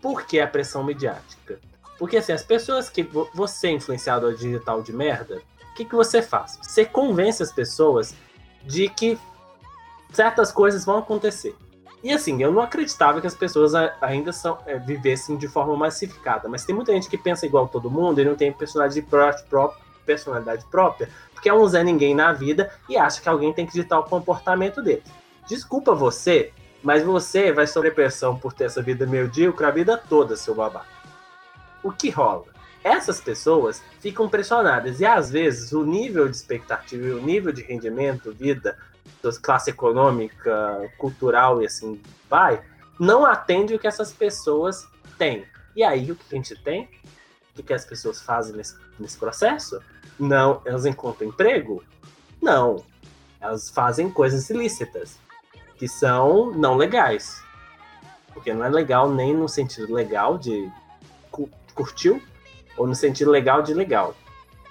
Speaker 2: Por que a pressão midiática? Porque assim, as pessoas que vo- você é influenciador digital de merda, o que, que você faz? Você convence as pessoas de que certas coisas vão acontecer. E assim, eu não acreditava que as pessoas a- ainda são, é, vivessem de forma massificada, mas tem muita gente que pensa igual todo mundo e não tem personalidade, pró- pró- personalidade própria, porque é um Zé Ninguém na vida e acha que alguém tem que ditar o comportamento dele. Desculpa você, mas você vai sofrer pressão por ter essa vida medíocre a vida toda, seu babaca. O que rola? Essas pessoas ficam pressionadas e às vezes o nível de expectativa e o nível de rendimento, vida, classe econômica, cultural e assim vai, não atende o que essas pessoas têm. E aí o que a gente tem? O que que as pessoas fazem nesse, nesse processo? Não, elas encontram emprego? Não. Elas fazem coisas ilícitas que são não legais. Porque não é legal nem no sentido legal de cu- curtiu, ou no sentido legal de legal.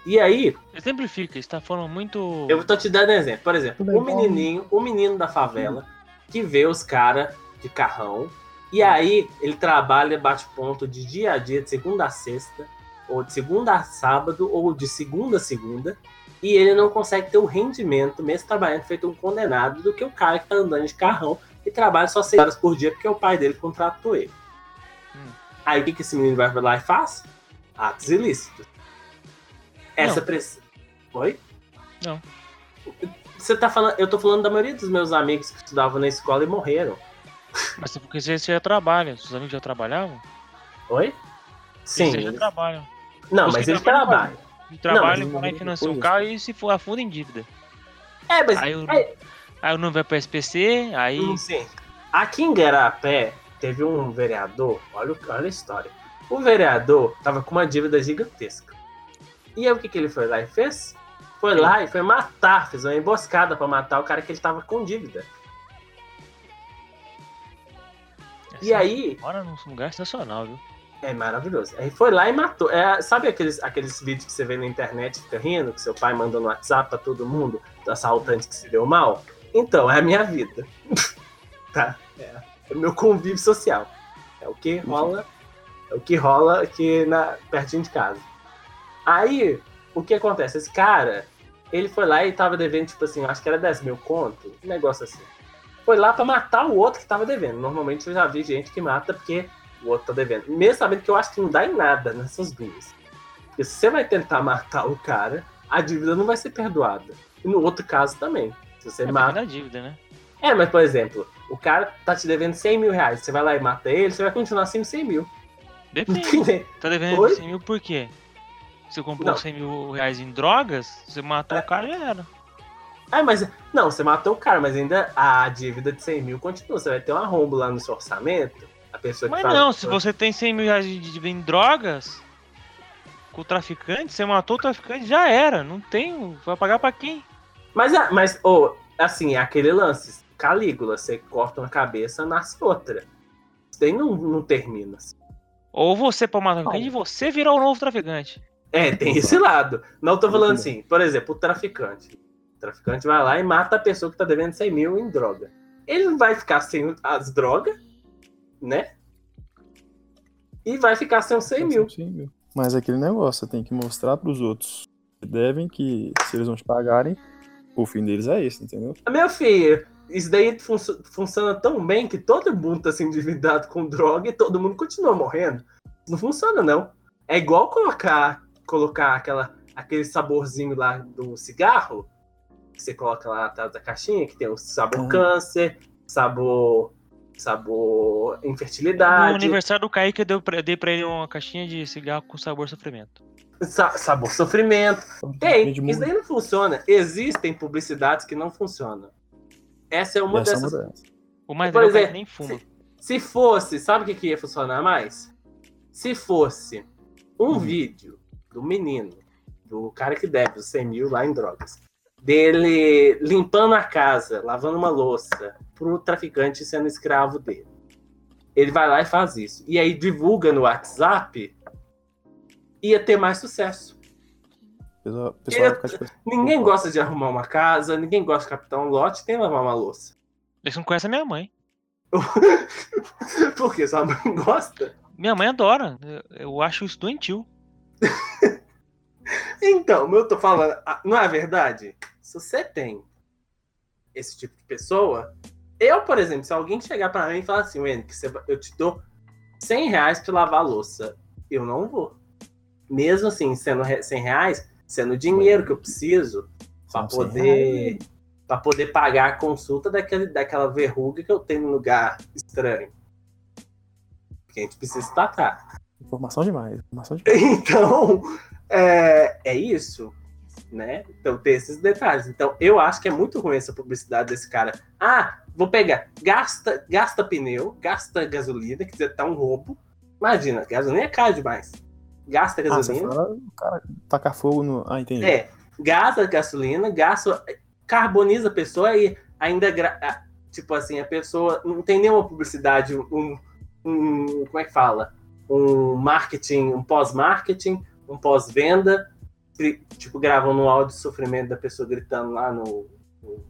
Speaker 2: E aí,
Speaker 4: Exemplifica, você tá falando muito.
Speaker 2: eu tô te dando um exemplo. Por exemplo, o
Speaker 3: bem,
Speaker 2: menininho, o menino da favela, que vê os caras de carrão, e aí ele trabalha, bate ponto de dia a dia, de segunda a sexta, ou de segunda a sábado, ou de segunda a segunda, e ele não consegue ter o rendimento, mesmo trabalhando feito um condenado, do que o cara que tá andando de carrão e trabalha só seis horas por dia porque o pai dele contratou ele.
Speaker 4: Hum.
Speaker 2: Aí o que, que esse menino vai lá e faz? Atos ilícitos. Essa pressão. Oi?
Speaker 4: Não.
Speaker 2: Você tá falando. Eu tô falando da maioria dos meus amigos que estudavam na escola e morreram.
Speaker 4: Mas é porque você já trabalha. Seus amigos já trabalhavam?
Speaker 2: Oi? Sim.
Speaker 4: Você já trabalham.
Speaker 2: Não,
Speaker 4: Os
Speaker 2: mas eles
Speaker 4: trabalham,
Speaker 2: trabalham.
Speaker 4: E e
Speaker 3: não-
Speaker 4: financiam o
Speaker 3: depois-
Speaker 4: carro e se for afunda em dívida.
Speaker 2: É, mas.
Speaker 4: Aí o,
Speaker 2: é,
Speaker 4: aí o nome vai pra SPC, aí.
Speaker 2: hum, sim. Aqui em Guarapé teve um vereador. Olha, o- olha a história. O vereador tava com uma dívida gigantesca. E aí o que, que ele foi lá e fez? Foi
Speaker 4: Sim.
Speaker 2: lá e foi matar, fez uma emboscada pra matar o cara que ele tava com dívida. E
Speaker 4: Essa-
Speaker 2: aí,
Speaker 4: Mora num lugar sensacional, viu?
Speaker 2: É maravilhoso. Aí foi lá e matou. É, sabe aqueles, aqueles vídeos que você vê na internet fica rindo, que seu pai manda no WhatsApp pra todo mundo, do assaltante que se deu mal? Então, é a minha vida. (laughs) tá? É, é o meu convívio social. É o que rola. É o que rola aqui na, pertinho de casa. Aí, o que acontece? Esse cara, ele foi lá e tava devendo, tipo assim, acho que era 10 mil conto, um negócio assim. Foi lá pra matar o outro que tava devendo. Normalmente eu já vi gente que mata porque o outro tá devendo. Mesmo sabendo que eu acho que não dá em nada nessas duas. Porque se você vai tentar matar o cara, a dívida não vai ser perdoada. E no outro caso também. Se você
Speaker 4: É
Speaker 2: mata.
Speaker 4: da dívida, né?
Speaker 2: É, mas por exemplo, o cara tá te devendo 100 mil reais. Você vai lá e mata ele, você vai continuar sem 100 mil.
Speaker 4: Depende. Tá devendo
Speaker 2: Oi?
Speaker 4: 100 mil por quê? Você comprou
Speaker 2: Não.
Speaker 4: 100 mil reais em drogas, você matou o cara e já era.
Speaker 2: Ah, mas. Não, você matou o cara, mas ainda a dívida de 100 mil continua. Você vai ter um arrombo lá no seu orçamento. A pessoa
Speaker 4: Mas
Speaker 2: que tá-
Speaker 4: não, se você tem 100 mil reais de em drogas, com o traficante, você matou o traficante, já era. Não tem. Vai pagar pra quem?
Speaker 2: Mas, é- mas ô, assim, é aquele lance. Calígula, você corta uma cabeça, nasce outra. Isso daí não, não termina. assim.
Speaker 4: Ou você pra matar o traficante e você virar o novo traficante.
Speaker 2: É, tem esse lado. Não tô falando assim, por exemplo, o traficante. O traficante vai lá e mata a pessoa que tá devendo 100 mil em droga. Ele não vai ficar sem as drogas, né? E vai ficar sem os 100 mil.
Speaker 3: Mas é aquele negócio, você tem que mostrar pros outros que devem que, se eles não te pagarem, o fim deles é esse, entendeu?
Speaker 2: Meu filho, isso daí funcio- funciona tão bem que todo mundo tá se endividado com droga e todo mundo continua morrendo. Não funciona, não. É igual colocar, colocar aquela, aquele saborzinho lá do cigarro, que você coloca lá atrás da caixinha, que tem o sabor
Speaker 3: Uhum.
Speaker 2: câncer, sabor. Sabor
Speaker 4: No
Speaker 2: infertilidade,
Speaker 4: aniversário do Kaique, eu dei pra, dei pra ele uma caixinha de cigarro com sabor sofrimento.
Speaker 2: sa- sabor sofrimento. Tem, isso daí não funciona. Existem publicidades que não funcionam. Essa é uma
Speaker 3: Essa é
Speaker 2: dessas
Speaker 3: dessas.
Speaker 4: O mais
Speaker 2: Por
Speaker 4: é
Speaker 2: exemplo,
Speaker 4: nem fuma.
Speaker 2: Se fosse, sabe o que, que ia funcionar mais? Se fosse um
Speaker 3: Hum.
Speaker 2: vídeo do menino, do cara que deve os 100 mil lá em drogas, dele limpando a casa, lavando uma louça, pro traficante sendo escravo dele. Ele vai lá e faz isso. E aí divulga no WhatsApp, ia ter mais sucesso.
Speaker 3: Pessoal, pessoal ficar tipo assim,
Speaker 2: Ninguém gosta de arrumar uma casa, ninguém gosta de captar um lote, tem lavar uma louça.
Speaker 4: Eles não conhecem a minha mãe. (laughs)
Speaker 2: Por quê? Sua mãe gosta?
Speaker 4: Minha mãe adora. Eu, eu acho isso doentio. (laughs)
Speaker 2: Então, eu tô falando, ah, não é verdade? Se você tem esse tipo de pessoa, eu, por exemplo, se alguém chegar pra mim e falar assim, Wendy, eu te dou 100 reais pra lavar a louça, eu não vou. Mesmo assim, sendo re- 100 reais, sendo o dinheiro que eu preciso
Speaker 3: 100
Speaker 2: poder, pra poder pagar a consulta daquele, daquela verruga que eu tenho num lugar estranho. Que a gente precisa tratar.
Speaker 3: Informação demais. Informação (laughs) demais.
Speaker 2: Então, é, é isso, né? Então tem esses detalhes. Então, eu acho que é muito ruim essa publicidade desse cara. Ah, vou pegar, gasta, gasta pneu, gasta gasolina, que dizer, tá um roubo. Imagina, gasolina é caro demais. Gasta
Speaker 3: Ah,
Speaker 2: gasolina.
Speaker 3: fala, o cara tacar fogo no. Ah, entendi.
Speaker 2: é, gasta gasolina, gasta, carboniza a pessoa e ainda, gra- ah, tipo assim, a pessoa não tem nenhuma publicidade, um, um como é que fala? Um marketing, um pós-marketing, um pós-venda, tipo, gravam no áudio de sofrimento da pessoa gritando lá no. no-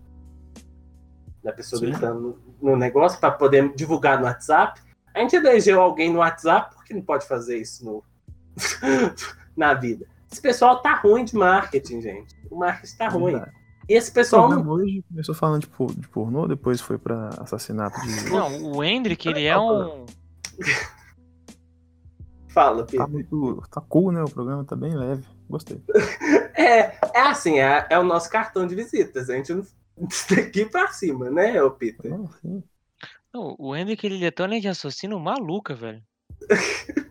Speaker 2: da pessoa
Speaker 3: Sim.
Speaker 2: gritando no negócio para poder divulgar no WhatsApp. A gente elegeu alguém no WhatsApp, por que não pode fazer isso no, (laughs) na vida? Esse pessoal tá ruim de marketing, gente. O marketing tá ruim.
Speaker 3: Verdade.
Speaker 2: E esse
Speaker 3: O
Speaker 2: pessoal.
Speaker 3: programa hoje começou falando de, por- de pornô, depois foi pra assassinato de.
Speaker 4: Não, o Hendrick, ele é um.
Speaker 2: Fala,
Speaker 3: Tá
Speaker 2: Pedro.
Speaker 3: muito. Tá cool, né? O programa tá bem leve. Gostei.
Speaker 2: É, é assim, é, é o nosso cartão de visitas. A gente não. Daqui pra cima, né, ô Peter?
Speaker 3: Não,
Speaker 4: o Hendrick, ele é tão linha de raciocínio maluca, velho. (laughs)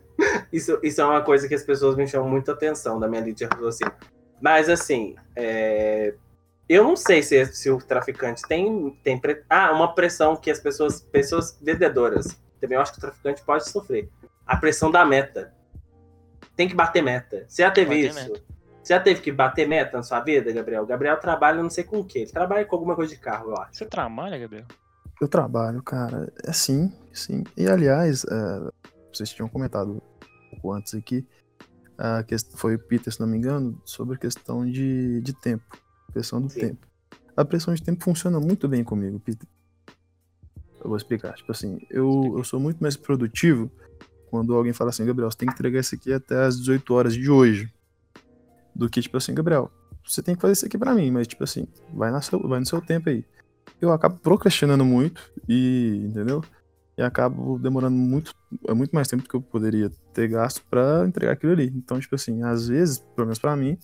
Speaker 2: Isso, isso é uma coisa que as pessoas me chamam muita atenção da minha linha de raciocínio. Mas assim, é, eu não sei se, se o traficante tem, tem pre- ah, uma pressão que as pessoas, pessoas vendedoras, também eu acho que o traficante pode sofrer. A pressão da meta. Tem que bater meta. Você já teve
Speaker 4: Bater
Speaker 2: isso? Você já teve que bater meta na sua vida, Gabriel? O Gabriel trabalha não sei com o quê. Ele trabalha com alguma coisa de carro, eu acho.
Speaker 4: Você trabalha, Gabriel?
Speaker 3: Eu trabalho, cara. É sim, sim. E aliás, é, vocês tinham comentado pouco antes aqui, a questão, foi o Peter, se não me engano, sobre a questão de, de tempo, pressão do
Speaker 2: Sim.
Speaker 3: tempo. A pressão de tempo funciona muito bem comigo, Peter. Eu vou explicar. Tipo assim, eu, eu sou muito mais produtivo quando alguém fala assim, Gabriel, você tem que entregar isso aqui até as 18 horas de hoje. Do que, tipo assim, Gabriel, você tem que fazer isso aqui pra mim, mas, tipo assim, vai, na seu, vai no seu tempo aí. Eu acabo procrastinando muito e, entendeu? E acabo demorando muito, é muito mais tempo do que eu poderia ter gasto pra entregar aquilo ali. Então, tipo assim, às vezes, pelo menos pra mim,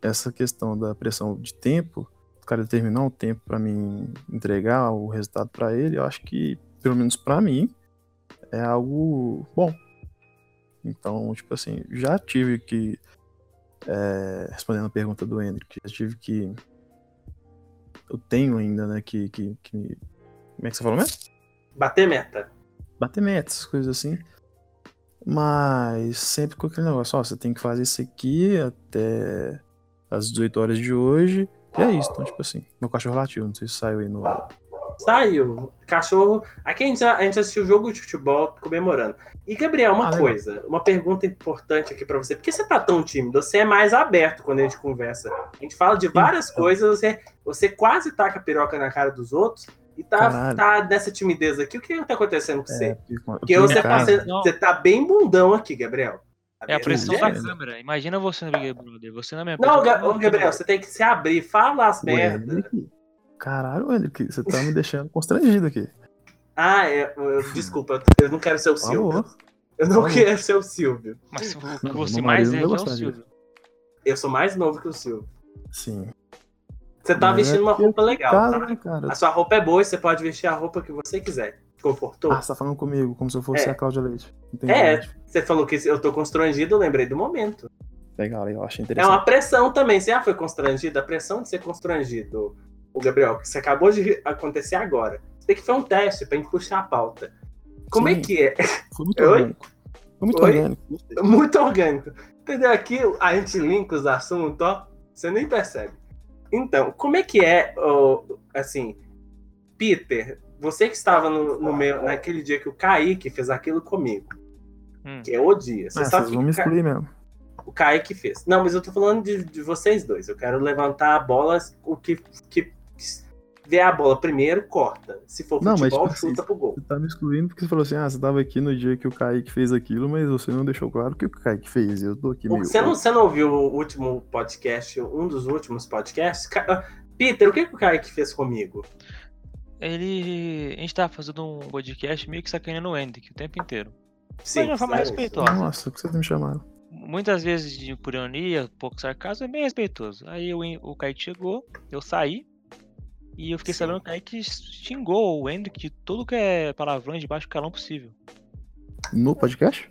Speaker 3: essa questão da pressão de tempo, o cara determinar um tempo pra mim entregar o resultado pra ele, eu acho que, pelo menos pra mim, é algo bom. Então, tipo assim, já tive que. é, respondendo a pergunta do Hendrick, já tive que. Eu tenho ainda, né, que. que, que me- como é que você falou mesmo?
Speaker 2: Bater meta.
Speaker 3: Bater metas, coisas assim. Mas sempre com aquele negócio, ó, você tem que fazer isso aqui até as 18 horas de hoje. E é isso, então, tipo assim, meu cachorro latiu, não sei se saiu aí no.
Speaker 2: Saiu. Cachorro. Aqui a gente, a gente assistiu o jogo de futebol comemorando. E, Gabriel, uma
Speaker 3: Ah, legal.
Speaker 2: coisa, uma pergunta importante aqui pra você. Por que você tá tão tímido? Você é mais aberto quando a gente conversa. A gente fala de várias
Speaker 3: Então.
Speaker 2: coisas, você, você quase taca a piroca na cara dos outros e tá, tá nessa timidez aqui. O que tá acontecendo com você?
Speaker 3: É, eu
Speaker 2: Porque você tá, sendo-
Speaker 4: Não.
Speaker 2: você tá bem bundão aqui, Gabriel. Tá
Speaker 4: É a pressão da câmera. Imagina você no Big Brother. Você na minha
Speaker 2: Não, ô, Gabriel, você tem que se abrir, fala as merdas.
Speaker 3: Caralho, Hendrick, você tá me deixando constrangido aqui.
Speaker 2: Ah, é, eu- desculpa, eu- eu não quero ser o Silvio. Eu não
Speaker 3: Falou.
Speaker 2: quero ser o Silvio.
Speaker 4: Mas o que
Speaker 3: Não,
Speaker 4: você mais
Speaker 3: marido
Speaker 4: é, é o Silvio.
Speaker 2: Eu sou mais novo que o Silvio.
Speaker 3: Sim.
Speaker 2: Você tá
Speaker 3: Mas
Speaker 2: vestindo
Speaker 3: é
Speaker 2: uma
Speaker 3: porque
Speaker 2: roupa legal,
Speaker 3: Casa,
Speaker 2: tá?
Speaker 3: né, cara?
Speaker 2: A sua roupa é boa e você pode vestir a roupa que você quiser. Confortou?
Speaker 3: Ah, você tá falando comigo, como se eu fosse
Speaker 2: É.
Speaker 3: a Cláudia Leite. Entendi.
Speaker 2: É, você falou que eu tô constrangido, eu lembrei do momento.
Speaker 3: Legal, legal, achei
Speaker 2: É
Speaker 3: interessante.
Speaker 2: uma pressão também. Você já foi constrangido? A pressão de ser constrangido, o Gabriel, que isso acabou de acontecer agora. Isso daqui foi um teste pra gente puxar a pauta. Como é
Speaker 3: Sim.
Speaker 2: que é?
Speaker 3: Foi muito
Speaker 2: Oi?
Speaker 3: orgânico. Foi muito
Speaker 2: Oi?
Speaker 3: orgânico.
Speaker 2: Muito orgânico. Entendeu? Aqui a gente linka os assuntos, ó. Você nem percebe. Então, como é que é, ó, assim, Peter, você que estava no, no meu, naquele dia que o Kaique fez aquilo comigo,
Speaker 4: Hum.
Speaker 2: que é o dia. Você
Speaker 3: Ah,
Speaker 2: sabe
Speaker 3: vocês
Speaker 2: que
Speaker 3: vão me excluir mesmo.
Speaker 2: o Kaique fez. Não, mas eu tô falando de, de vocês dois. Eu quero levantar a bola, o que, que vê a bola primeiro, corta. Se for
Speaker 3: Não, mas,
Speaker 2: futebol,
Speaker 3: tipo assim,
Speaker 2: chuta pro gol.
Speaker 3: Você tá me excluindo porque você falou assim, ah, você tava aqui no dia que o Kaique fez aquilo, mas você não deixou claro o que o Kaique fez. Eu tô aqui meio...
Speaker 2: Você não, você não ouviu o último podcast, um dos últimos podcasts? Ca- ah, Peter, o que, que o Kaique fez comigo?
Speaker 4: Ele. A gente tava fazendo um podcast meio que sacaneando o Hendrick o tempo inteiro.
Speaker 2: Sim,
Speaker 4: Mas de uma forma respeitosa.
Speaker 3: Nossa, por que vocês me chamaram?
Speaker 4: Muitas vezes de por ironia, pouco sarcasmo, é bem respeitoso. Aí o, o Kaique chegou, eu saí. E eu fiquei
Speaker 2: Sim.
Speaker 4: sabendo que o Kaique xingou o Hendrick de tudo que é palavrão de baixo calão possível.
Speaker 3: No podcast?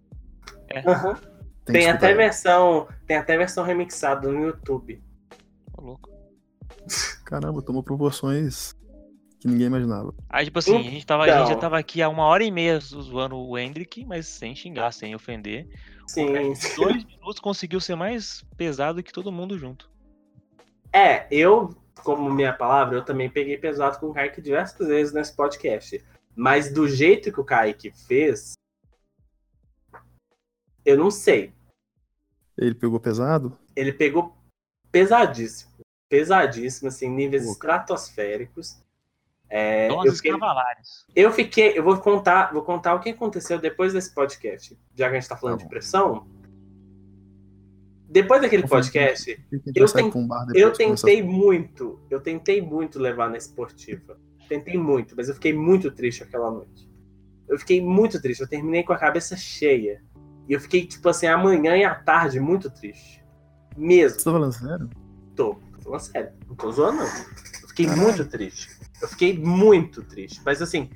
Speaker 2: Aham.
Speaker 3: Tem,
Speaker 2: Tem
Speaker 3: que
Speaker 2: até versão, tem até versão remixada no YouTube.
Speaker 4: Ô, louco.
Speaker 3: Caramba, tomou proporções que ninguém imaginava.
Speaker 4: Aí, tipo assim, a gente, tava, a gente já
Speaker 2: Então.
Speaker 4: tava aqui há uma hora e meia zoando o Hendrick, mas sem xingar, sem ofender.
Speaker 2: Sim.
Speaker 4: Em dois minutos conseguiu ser mais pesado que todo mundo junto.
Speaker 2: É, eu, como minha palavra, eu também peguei pesado com o Kaique diversas vezes nesse podcast. Mas do jeito que o Kaique fez, eu não sei.
Speaker 3: Ele pegou pesado?
Speaker 2: Ele pegou pesadíssimo. Pesadíssimo, assim, níveis
Speaker 3: Pô.
Speaker 2: estratosféricos. É, eu, fiquei,
Speaker 4: cavalares.
Speaker 2: eu fiquei, eu vou contar, vou contar o que aconteceu depois desse podcast. Já que a gente tá falando
Speaker 3: Tá
Speaker 2: de pressão. Depois daquele podcast, Eu ten- Eu tentei muito, eu tentei muito levar na esportiva. Tentei muito, mas eu fiquei muito triste aquela noite. Eu fiquei muito triste, eu terminei com a cabeça cheia. E eu fiquei, tipo assim, amanhã e à tarde muito triste. Mesmo.
Speaker 3: Você tá falando sério?
Speaker 2: Tô, tô falando sério, não tô zoando, não. Eu fiquei
Speaker 3: Caralho.
Speaker 2: muito triste. Eu fiquei muito triste. Mas assim,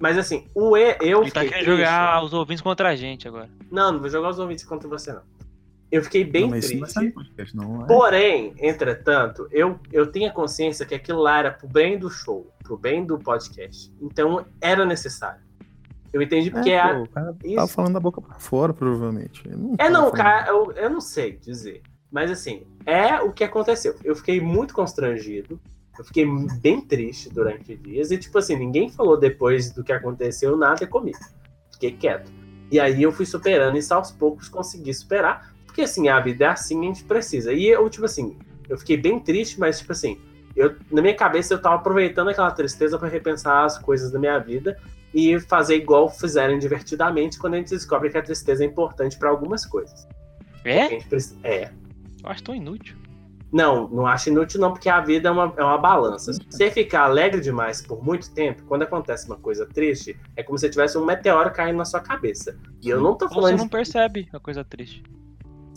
Speaker 2: mas assim, o e, eu
Speaker 4: Ele tá querendo
Speaker 2: triste.
Speaker 4: jogar os ouvintes contra a gente agora.
Speaker 2: Não, não vou jogar os ouvintes contra você, não. Eu fiquei bem
Speaker 3: não, vai
Speaker 2: triste.
Speaker 3: podcast, não. é?
Speaker 2: Porém, entretanto, eu, eu tenho a consciência que aquilo lá era pro bem do show, pro bem do podcast. Então era necessário. Eu entendi porque
Speaker 3: é,
Speaker 2: é,
Speaker 3: pô, o cara
Speaker 2: isso.
Speaker 3: tava falando da boca pra fora, provavelmente. Não
Speaker 2: É, não,
Speaker 3: falando-
Speaker 2: cara, eu, eu não sei dizer. Mas assim, é o que aconteceu. Eu fiquei muito constrangido. Eu fiquei bem triste durante dias. E, tipo assim, ninguém falou depois do que aconteceu nada comigo. Fiquei quieto. E aí eu fui superando isso aos poucos, consegui superar. Porque assim, a vida é assim, a gente precisa. E eu, tipo assim, eu fiquei bem triste, mas tipo assim, eu, na minha cabeça eu tava aproveitando aquela tristeza para repensar as coisas da minha vida e fazer igual fizeram divertidamente quando a gente descobre que a tristeza é importante para algumas coisas.
Speaker 4: É?
Speaker 2: precisa- é.
Speaker 4: Eu acho tão inútil.
Speaker 2: Não, não acho inútil não, porque a vida é uma, é uma balança. Se você ficar alegre demais por muito tempo, quando acontece uma coisa triste, é como se tivesse um meteoro caindo na sua cabeça. E eu não tô
Speaker 4: Ou você
Speaker 2: falando
Speaker 4: não percebe a coisa triste.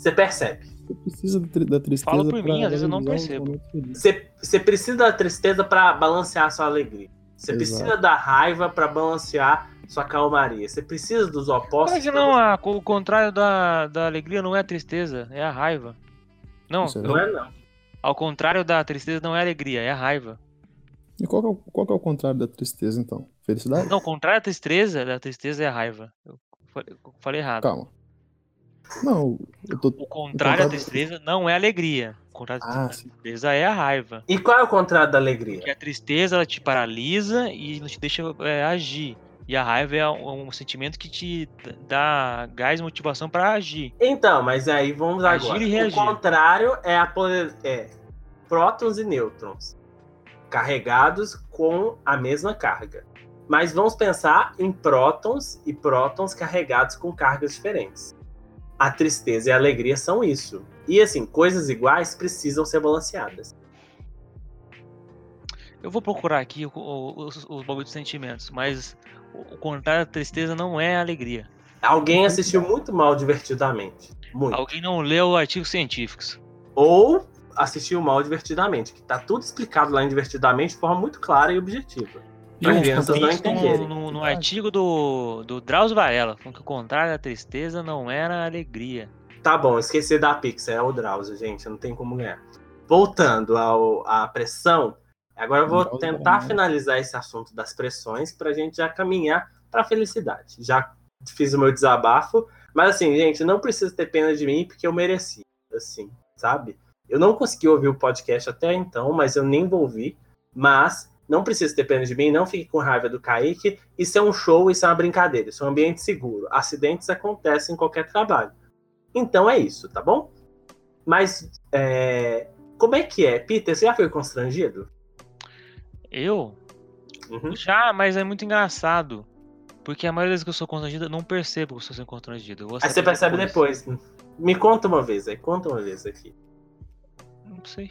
Speaker 2: Você percebe.
Speaker 3: Você precisa da tri- da tristeza
Speaker 4: Fala por mim, às vezes eu não percebo.
Speaker 2: Você, você precisa da tristeza para balancear a sua alegria. Você
Speaker 3: Exato.
Speaker 2: precisa da raiva para balancear sua calmaria. Você precisa dos opostos.
Speaker 4: Mas não,
Speaker 2: você-
Speaker 4: a- o contrário da, da alegria não é a tristeza, é a raiva. Não,
Speaker 3: Isso é
Speaker 2: Não é não.
Speaker 4: ao contrário da tristeza não é a alegria, é a raiva.
Speaker 3: E qual que, é o, qual que é o contrário da tristeza, então? Felicidade?
Speaker 4: Não, o contrário da tristeza, da tristeza é a raiva. Eu falei, eu falei errado.
Speaker 3: Calma. Não, eu tô.
Speaker 4: O contrário da tristeza não é a alegria. O contrário da
Speaker 3: Ah, sim.
Speaker 4: tristeza é a raiva.
Speaker 2: E qual é o contrário da alegria?
Speaker 4: Porque a tristeza ela te paralisa e não te deixa é, agir. E a raiva é um, um sentimento que te dá gás e motivação pra agir.
Speaker 2: Então, mas aí vamos
Speaker 4: Agir
Speaker 2: agora.
Speaker 4: e
Speaker 2: O
Speaker 4: reagir.
Speaker 2: contrário é a é prótons e nêutrons carregados com a mesma carga. Mas vamos pensar em prótons e prótons carregados com cargas diferentes. A tristeza e a alegria são isso. E assim, coisas iguais precisam ser balanceadas.
Speaker 4: Eu vou procurar aqui os, os bagulhos sentimentos, mas o, contrário da tristeza não é alegria.
Speaker 2: Alguém assistiu muito mal divertidamente. Muito.
Speaker 4: Alguém não leu artigos científicos.
Speaker 2: Ou assistiu mal divertidamente, que tá tudo explicado lá em divertidamente de forma muito clara e objetiva. Para crianças não
Speaker 4: no,
Speaker 2: entenderem.
Speaker 4: no, no artigo do, do Drauzio Varela, falando que o contrário da tristeza não era a alegria.
Speaker 2: Tá bom, esqueci da Pixar, é o Drauzio, gente, não tem como ganhar. Voltando ao, à pressão, agora eu vou
Speaker 3: Drauzio
Speaker 2: tentar finalizar esse assunto das pressões pra gente já caminhar pra felicidade. Já fiz o meu desabafo, mas assim, gente, não precisa ter pena de mim porque eu mereci, assim, sabe? Eu não consegui ouvir o podcast até então, mas eu nem vou ouvir, mas não precisa ter pena de mim, não fique com raiva do Kaique. Isso é um show, isso é uma brincadeira, isso é um ambiente seguro. Acidentes acontecem em qualquer trabalho. Então é isso, tá bom? Mas é, como é que é? Peter, você já foi constrangido?
Speaker 4: Eu?
Speaker 2: Uhum.
Speaker 4: Já, mas é muito engraçado. Porque a maioria das vezes que eu sou constrangido, eu não percebo que eu estou sendo constrangido.
Speaker 2: Aí você percebe depois. Me conta uma vez aí, conta uma vez aqui.
Speaker 4: Não sei.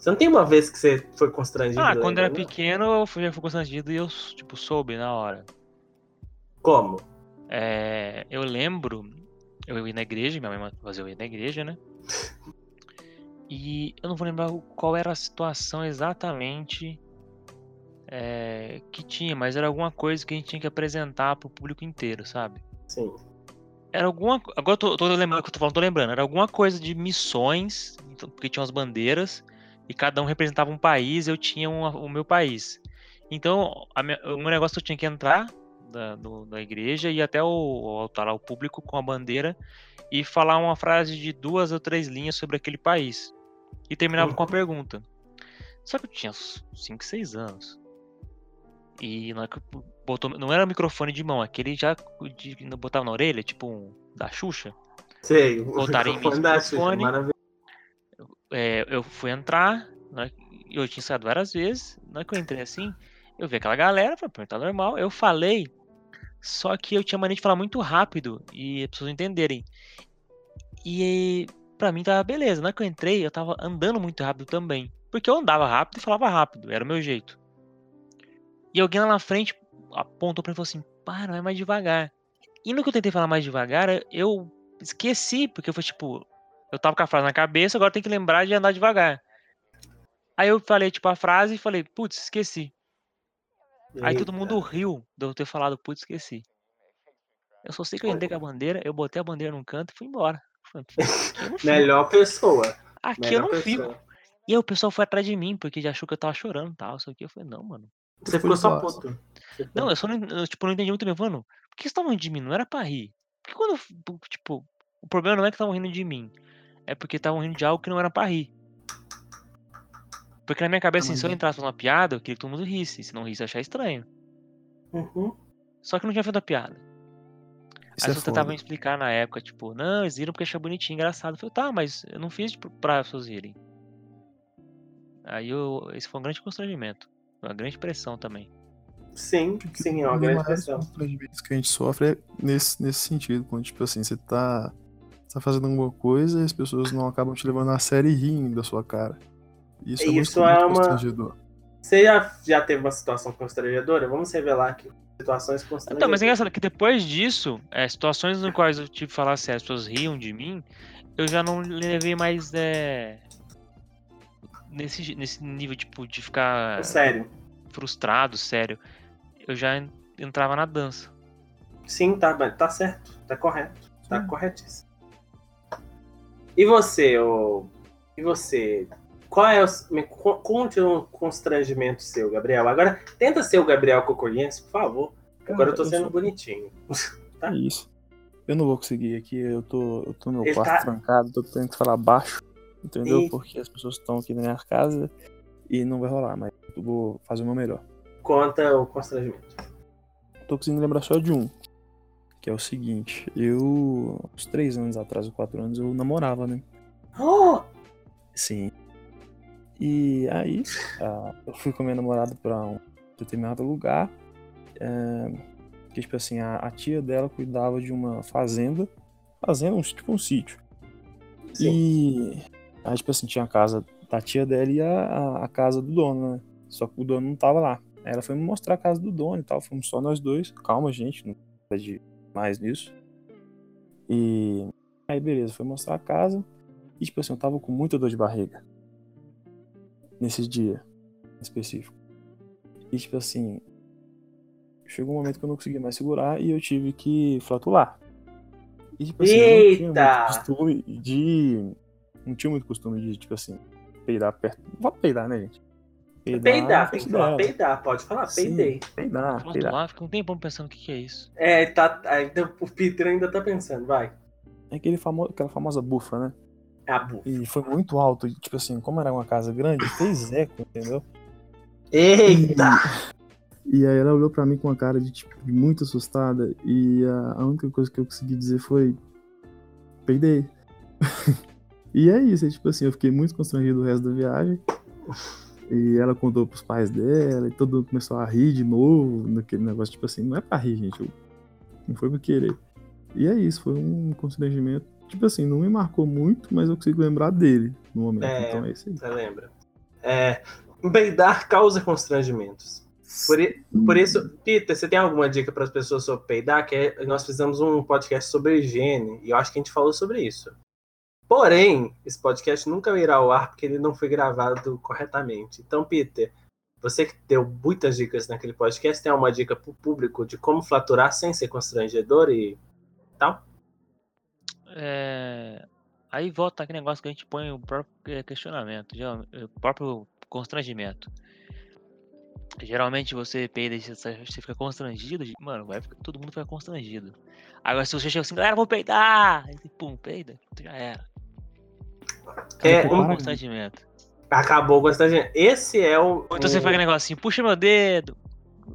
Speaker 2: Você não tem uma vez que você foi constrangido?
Speaker 4: Ah, quando
Speaker 2: ainda,
Speaker 4: era
Speaker 2: não?
Speaker 4: pequeno, eu fui- já fui constrangido e eu, tipo, soube na hora.
Speaker 2: Como?
Speaker 4: É, eu lembro, eu ia na igreja, minha mãe fazia eu ir na igreja, né? E eu não vou lembrar qual era a situação exatamente é, que tinha, mas era alguma coisa que a gente tinha que apresentar pro público inteiro, sabe?
Speaker 2: Sim.
Speaker 4: Era alguma. Agora eu tô, tô lembrando que eu tô falando, tô lembrando. Era alguma coisa de missões, então, porque tinha umas bandeiras, e cada um representava um país, eu tinha um- o meu país. Então, a minha- o meu negócio eu tinha que entrar da, do- da igreja e ir até o, o altar lá, o público com a bandeira e falar uma frase de duas ou três linhas sobre aquele país. E terminava com uma pergunta. Só que eu tinha 5, 6 anos. E na hora que botou, não era microfone de mão, aquele já de, botava na orelha, tipo um da Xuxa.
Speaker 2: Sei.
Speaker 4: Botaram em mim
Speaker 2: microfone da
Speaker 4: o
Speaker 2: Xuxa,
Speaker 4: microfone. É, eu fui entrar, né, eu tinha ensaiado várias vezes. Na hora que eu entrei assim, eu vi aquela galera, falei, pô, tá normal. Eu falei, só que eu tinha mania de falar muito rápido e as pessoas entenderem. E pra mim tava beleza. Na hora que eu entrei, eu tava andando muito rápido também. Porque eu andava rápido e falava rápido, era o meu jeito. E alguém lá na frente apontou pra mim e falou assim: para, vai mais devagar. E no que eu tentei falar mais devagar, eu esqueci, porque foi tipo, eu tava com a frase na cabeça, agora tem que lembrar de andar devagar. Aí eu falei, tipo, a frase e falei, putz, esqueci. Aí todo
Speaker 2: Eita.
Speaker 4: mundo riu de eu ter falado, putz, esqueci. Eu só sei que eu entrei com a bandeira, eu botei a bandeira num canto e fui embora. Falei, "Pô, Aqui eu não (laughs) fico.
Speaker 2: Melhor pessoa.
Speaker 4: Aqui
Speaker 2: Melhor
Speaker 4: eu não fico.
Speaker 2: pessoa.
Speaker 4: E aí o pessoal foi atrás de mim, porque já achou que eu tava chorando e tal. Só que eu falei, não, mano.
Speaker 2: Você ficou só puto.
Speaker 4: Não, eu só não, eu, tipo, não entendi muito bem. Mano, por que vocês estavam rindo de mim? Não era pra rir. Porque quando, tipo, o problema não é que estavam rindo de mim. É porque estavam rindo de algo que não era pra rir. Porque na minha cabeça, assim, se eu entrasse numa piada, eu queria que todo mundo risse. Se não risse, eu ia achar estranho.
Speaker 2: Uhum.
Speaker 4: Só que eu não tinha feito a piada.
Speaker 3: Isso
Speaker 4: Aí
Speaker 3: é
Speaker 4: você tentavam
Speaker 3: foda.
Speaker 4: explicar na época, tipo, não, eles viram porque achou bonitinho, engraçado. Eu falei, tá, mas eu não fiz tipo, pra pessoas irem. Aí eu, esse foi um grande constrangimento. Uma grande pressão também.
Speaker 2: Sim, sim, é uma
Speaker 3: Um dos
Speaker 2: grande
Speaker 3: constrangimentos que a gente sofre é nesse, nesse sentido, quando, tipo assim, você tá, tá fazendo alguma coisa e as pessoas não acabam te levando a sério e rindo da sua cara. Isso, é muito,
Speaker 2: Isso é
Speaker 3: muito
Speaker 2: uma-
Speaker 3: constrangedor.
Speaker 2: Você já, já teve uma situação constrangedora? Vamos revelar aqui situações constrangedoras.
Speaker 4: Então, mas é engraçado que depois disso, é, situações no quais eu tive que falar sério, as pessoas riam de mim, eu já não levei mais é, nesse, nesse nível tipo, de ficar
Speaker 2: Sério.
Speaker 4: frustrado, sério. Eu já en- entrava na dança.
Speaker 2: Sim, tá, tá certo. Tá correto. Tá
Speaker 3: Sim.
Speaker 2: corretíssimo. E você, ô... E você? Qual é o. Conte um constrangimento seu, Gabriel. Agora, tenta ser o Gabriel que eu conheço, por favor. Agora eu tô sendo
Speaker 3: sou-
Speaker 2: bonitinho. (laughs) tá?
Speaker 3: É isso. Eu não vou conseguir aqui, eu tô, eu tô no meu
Speaker 2: Ele
Speaker 3: quarto
Speaker 2: tá-
Speaker 3: trancado, tô tendo que falar baixo, entendeu?
Speaker 2: Ih.
Speaker 3: Porque as pessoas estão aqui na minha casa e não vai rolar, mas eu vou fazer o meu melhor.
Speaker 2: Conta o constrangimento.
Speaker 3: Tô conseguindo lembrar só de um. Que é o seguinte, eu, uns três anos atrás, ou quatro anos, eu namorava, né?
Speaker 2: Oh!
Speaker 3: Sim. E aí, ah, eu fui com a minha namorada pra um determinado lugar. é, que, tipo assim, a, a tia dela cuidava de uma fazenda. Fazenda, um, tipo um sítio.
Speaker 2: Sim.
Speaker 3: E aí, tipo assim, tinha a casa da tia dela e a, a, a casa do dono, né? Só que o dono não tava lá. Aí ela foi me mostrar a casa do dono e tal. Fomos só nós dois. Calma, gente, não precisa de mais nisso. E aí, beleza, foi mostrar a casa. E, tipo assim, eu tava com muita dor de barriga. Nesse dia em específico. E, tipo assim, chegou um momento que eu não conseguia mais segurar e eu tive que flatular. E, tipo assim, eu não tinha
Speaker 2: Eita!
Speaker 3: muito costume de. Não tinha muito costume de, tipo assim, peidar perto. Não vou peidar, né, gente?
Speaker 2: Peidar,
Speaker 3: na
Speaker 2: tem que falar peidar, pode falar,
Speaker 3: Sim,
Speaker 2: peidei.
Speaker 3: Peidar,
Speaker 4: Pronto,
Speaker 3: peidar.
Speaker 4: lá, fica um tempão pensando o que, que é isso.
Speaker 2: É, tá, ainda, o Peter ainda tá pensando, vai.
Speaker 3: É aquele famo... aquela famosa bufa, né?
Speaker 2: É a bu.
Speaker 3: E foi muito alto. E, tipo assim, como era uma casa grande, fez eco, entendeu?
Speaker 2: Eita!
Speaker 3: E aí ela olhou pra mim com uma cara de, tipo, muito assustada. E a, a única coisa que eu consegui dizer foi. Peidei. (laughs) e é isso, é tipo assim, eu fiquei muito constrangido o resto da viagem. E ela contou pros pais dela, e todo mundo começou a rir de novo, naquele negócio, tipo assim, não é pra rir, gente. eu- não foi por querer. E é isso, foi um constrangimento. Tipo assim, não me marcou muito, mas eu consigo lembrar dele no momento.
Speaker 2: É.
Speaker 3: Então é isso aí.
Speaker 2: Você lembra? É, peidar causa constrangimentos. Por, por isso, Peter, você tem alguma dica para as pessoas sobre peidar? Que é- nós fizemos um podcast sobre higiene e eu acho que a gente falou sobre isso. Porém, esse podcast nunca irá ao ar porque ele não foi gravado corretamente. Então, Peter, você que deu muitas dicas naquele podcast, tem alguma dica para o público de como flaturar sem ser constrangedor e tal?
Speaker 4: É, Aí volta aquele negócio que a gente põe o próprio eh, questionamento, o próprio constrangimento. Geralmente você peida e você fica constrangido, mano, vai ficar- todo mundo fica constrangido. Agora se você chega assim, galera, vou peidar! Você, pum, peida, já era.
Speaker 2: É,
Speaker 4: Acabou
Speaker 2: um-
Speaker 4: o constrangimento.
Speaker 2: Acabou o constrangimento. Esse é o.
Speaker 4: Ou então você faz aquele negócio assim, puxa meu dedo.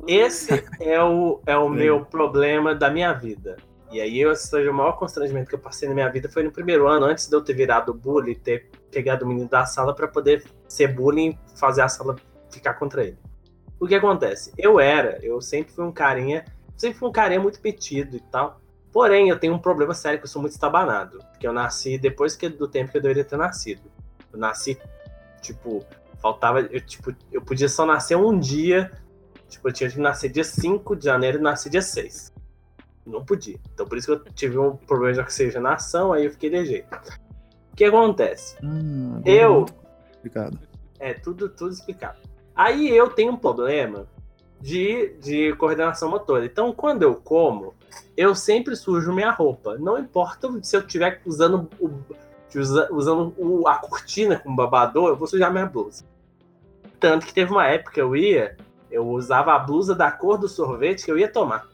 Speaker 2: Esse é o, é o meu problema da minha vida. E aí, esse foi o maior constrangimento que eu passei na minha vida foi no primeiro ano, antes de eu ter virado bully, ter pegado o menino da sala pra poder ser bullying e fazer a sala ficar contra ele. O que acontece? Eu era, eu sempre fui um carinha, sempre fui um carinha muito metido e tal. Porém, eu tenho um problema sério que eu sou muito estabanado. Porque eu nasci depois que, do tempo que eu deveria ter nascido. Eu nasci, tipo, faltava. Eu, tipo, eu podia só nascer um dia Tipo, eu tinha que nascer dia 5 de janeiro e nasci dia 6. Não podia. Então por isso que eu tive um problema de oxigenação, aí eu fiquei de jeito. O que acontece?
Speaker 3: Hum,
Speaker 2: Eu-
Speaker 3: é muito complicado.
Speaker 2: É tudo, tudo explicado. Aí eu tenho um problema de, de coordenação motora. Então, quando eu como, eu sempre sujo minha roupa. Não importa se eu estiver usando, o, usa- usando o- a cortina como babador, eu vou sujar minha blusa. Tanto que teve uma época que eu ia, eu usava a blusa da cor do sorvete que eu ia tomar.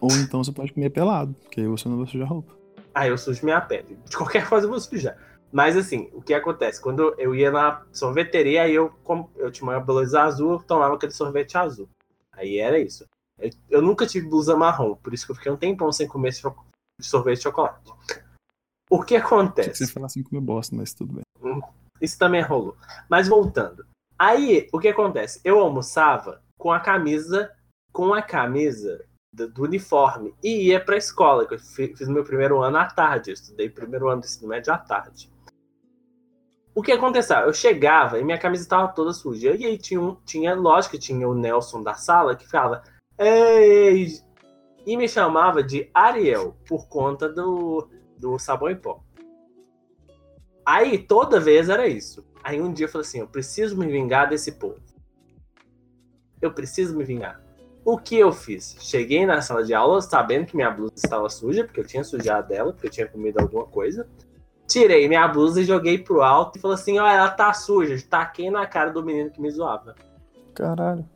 Speaker 3: Ou então você pode comer pelado, porque aí você não vai sujar a roupa.
Speaker 2: Aí eu sujo minha pele. De qualquer coisa eu vou sujar. Mas assim, o que acontece? Quando eu ia na sorveteria, aí eu, com- eu tinha uma blusa azul, eu tomava aquele sorvete azul. Aí era isso. Eu, eu nunca tive blusa marrom, por isso que eu fiquei um tempão sem comer sorvete de chocolate. O que acontece?
Speaker 3: você falar assim comer bosta, mas tudo bem.
Speaker 2: Isso também rolou. Mas voltando. Aí, o que acontece? Eu almoçava com a camisa, com a camisa do, do uniforme e ia pra escola, que eu fi- fiz meu primeiro ano à tarde. Eu estudei primeiro ano do ensino médio à tarde. O que aconteceu? Eu chegava e minha camisa estava toda suja. E aí tinha, um, tinha, lógico que tinha o Nelson da sala que falava, ei! E me chamava de Ariel por conta do, do sabão em pó. Aí toda vez era isso. Aí um dia eu falei assim: eu preciso me vingar desse povo. Eu preciso me vingar. O que eu fiz? Cheguei na sala de aula sabendo que minha blusa estava suja, porque eu tinha sujado ela, porque eu tinha comido alguma coisa. Tirei minha blusa e joguei pro alto e falei assim: ó, ela tá suja. Taquei na cara do menino que me zoava.
Speaker 3: Caralho.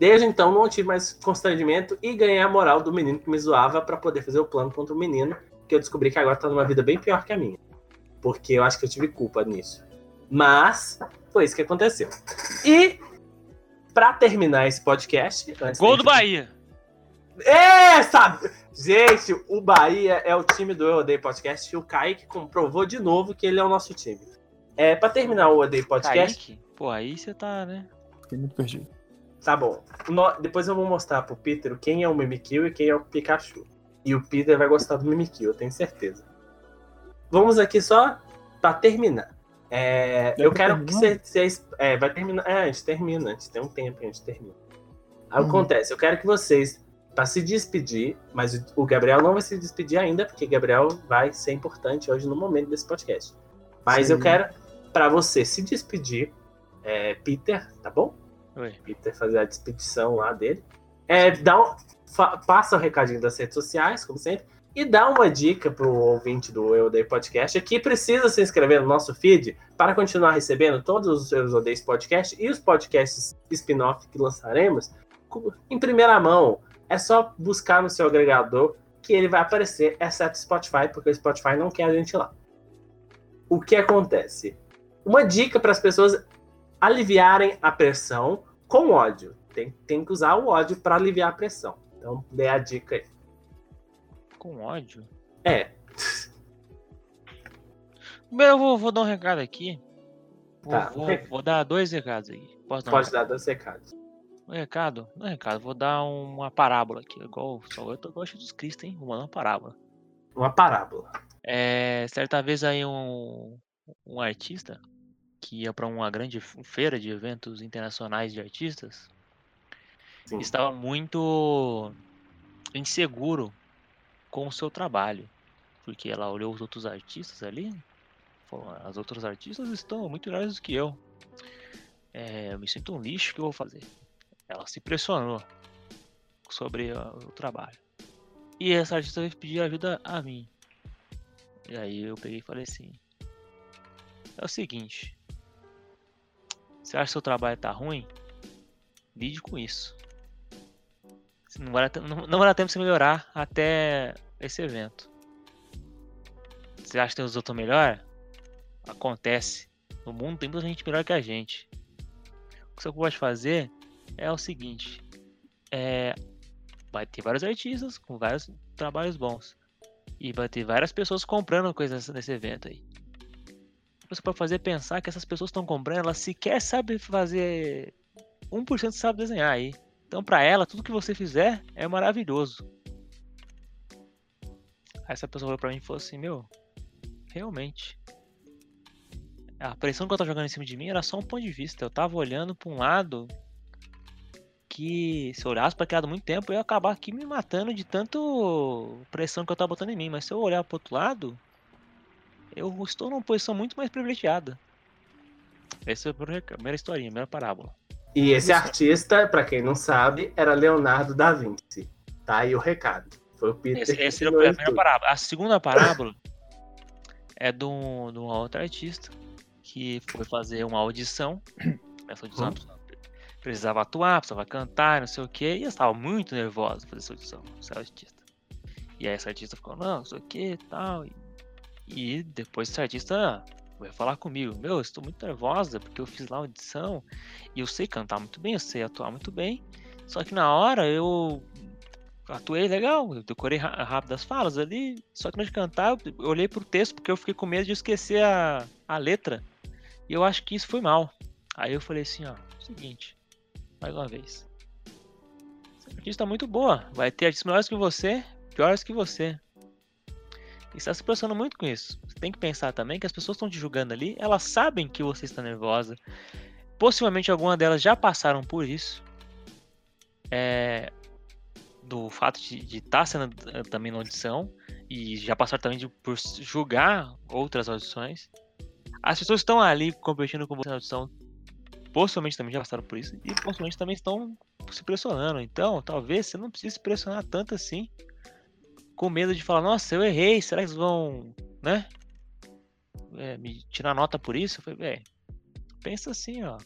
Speaker 2: Desde então não tive mais constrangimento e ganhei a moral do menino que me zoava pra poder fazer o plano contra o menino, que eu descobri que agora tá numa vida bem pior que a minha. Porque eu acho que eu tive culpa nisso. Mas foi isso que aconteceu. E pra terminar esse podcast, antes
Speaker 4: Gol do
Speaker 2: gente-
Speaker 4: Bahia.
Speaker 2: É, sabe? Gente, o Bahia é o time do Eu Odeio Podcast e o Kaique comprovou de novo que ele é o nosso time. É, pra terminar o Eu Odeio Podcast,
Speaker 4: Kaique? Pô, aí você tá, né?
Speaker 3: Fiquei muito perdido.
Speaker 2: Tá bom. No- depois eu vou mostrar pro Peter quem é o Mimikyu e quem é o Pikachu. E o Peter vai gostar do Mimikyu, eu tenho certeza. Vamos aqui só pra terminar. É, eu quero que
Speaker 3: terminando?
Speaker 2: você, você- É, vai terminar. É, a gente termina. A gente tem um tempo, a gente termina. Aí
Speaker 3: Uhum.
Speaker 2: acontece, eu quero que vocês, pra se despedir, mas o- Gabriel não vai se despedir ainda, porque Gabriel vai ser importante hoje no momento desse podcast. Mas
Speaker 3: Sim.
Speaker 2: eu quero pra você se despedir, é, Peter, tá bom?
Speaker 4: Oi.
Speaker 2: Peter fazer a despedição lá dele. É, dá um, passa o recadinho das redes sociais, como sempre, e dá uma dica pro ouvinte do Eu Odeio Podcast que precisa se inscrever no nosso feed para continuar recebendo todos os seus Odeios Podcast e os podcasts spin-off que lançaremos em primeira mão. É só buscar no seu agregador que ele vai aparecer, exceto Spotify, porque o Spotify não quer a gente lá. O que acontece? Uma dica para as pessoas aliviarem a pressão com ódio. Tem, tem que usar o ódio para aliviar a pressão. Então, dê a dica aí.
Speaker 4: Com ódio.
Speaker 2: É,
Speaker 4: Primeiro eu vou, vou dar um recado aqui. Vou,
Speaker 2: Tá,
Speaker 4: vou- vou dar dois recados aí. Posso dar um
Speaker 2: pode
Speaker 4: recado?
Speaker 2: dar dois recados.
Speaker 4: Um recado? Não é recado, vou dar uma parábola aqui. Igual só eu tô igual Jesus Cristo, hein? Vou mandar uma parábola.
Speaker 2: Uma parábola.
Speaker 4: É, certa vez aí um, um artista que ia para uma grande feira de eventos internacionais de artistas
Speaker 2: Sim.
Speaker 4: estava muito inseguro com o seu trabalho, porque ela olhou os outros artistas ali, falou, "Ah, as outras artistas estão muito melhores do que eu. É, eu me sinto um lixo, o que eu vou fazer? Ela se pressionou sobre ah, o trabalho. E essa artista veio pedir ajuda a mim. E aí eu peguei e falei assim: É o seguinte. Você acha que seu trabalho tá ruim? Lide com isso. Não vai, dar não, não vai dar tempo de você melhorar até esse evento. Você acha que tem os outros melhor? Acontece. No mundo tem muita gente melhor que a gente. O que você pode fazer é o seguinte. É, vai ter vários artistas com vários trabalhos bons. E vai ter várias pessoas comprando coisas nesse evento aí. Pode fazer pensar que essas pessoas estão comprando, elas sequer sabem fazer 1% sabe desenhar aí. Então pra ela, tudo que você fizer é maravilhoso. Aí essa pessoa olhou pra mim e falou assim, meu, realmente. A pressão que eu tava jogando em cima de mim era só um ponto de vista. Eu tava olhando pra um lado que se eu olhasse para aquele lado muito tempo, eu ia acabar aqui me matando de tanto pressão que eu tava botando em mim. Mas se eu olhar pro outro lado, eu estou numa posição muito mais privilegiada. Essa é a primeira historinha, a primeira parábola.
Speaker 2: E esse artista, pra quem não sabe, era Leonardo da Vinci. Tá aí o recado. Foi o Peter
Speaker 4: Esse, essa é a primeira parábola. A segunda parábola é de um, de outro artista que foi fazer uma audição. Essa audição
Speaker 2: Uhum.
Speaker 4: precisava atuar, precisava cantar, não sei o que, e eu estava muito nervosa fazer essa audição, esse artista. E aí esse artista ficou, não, não sei o que e tal. E, e depois esse artista veio falar comigo, meu, eu estou muito nervosa porque eu fiz lá a audição e eu sei cantar muito bem, eu sei atuar muito bem. Só que na hora eu atuei legal, eu decorei rápido as falas ali. Só que na hora de cantar, eu olhei pro texto porque eu fiquei com medo de esquecer a, a letra. E eu acho que isso foi mal. Aí eu falei assim, ó, seguinte, mais uma vez. Essa artista tá muito boa. Vai ter artistas melhores que você, piores que você. E você tá se pressionando muito com isso. Você tem que pensar também que as pessoas estão te julgando ali, elas sabem que você está nervosa. Possivelmente alguma delas já passaram por isso. É, do fato de estar sendo eh, também na audição. E já passaram também de, por julgar outras audições. As pessoas estão ali competindo com você na audição. Possivelmente também já passaram por isso. E possivelmente também estão se pressionando. Então, talvez você não precise se pressionar tanto assim. Com medo de falar, nossa, eu errei, será que eles vão, né? é, me tirar nota por isso? Eu falei, velho, pensa assim, ó.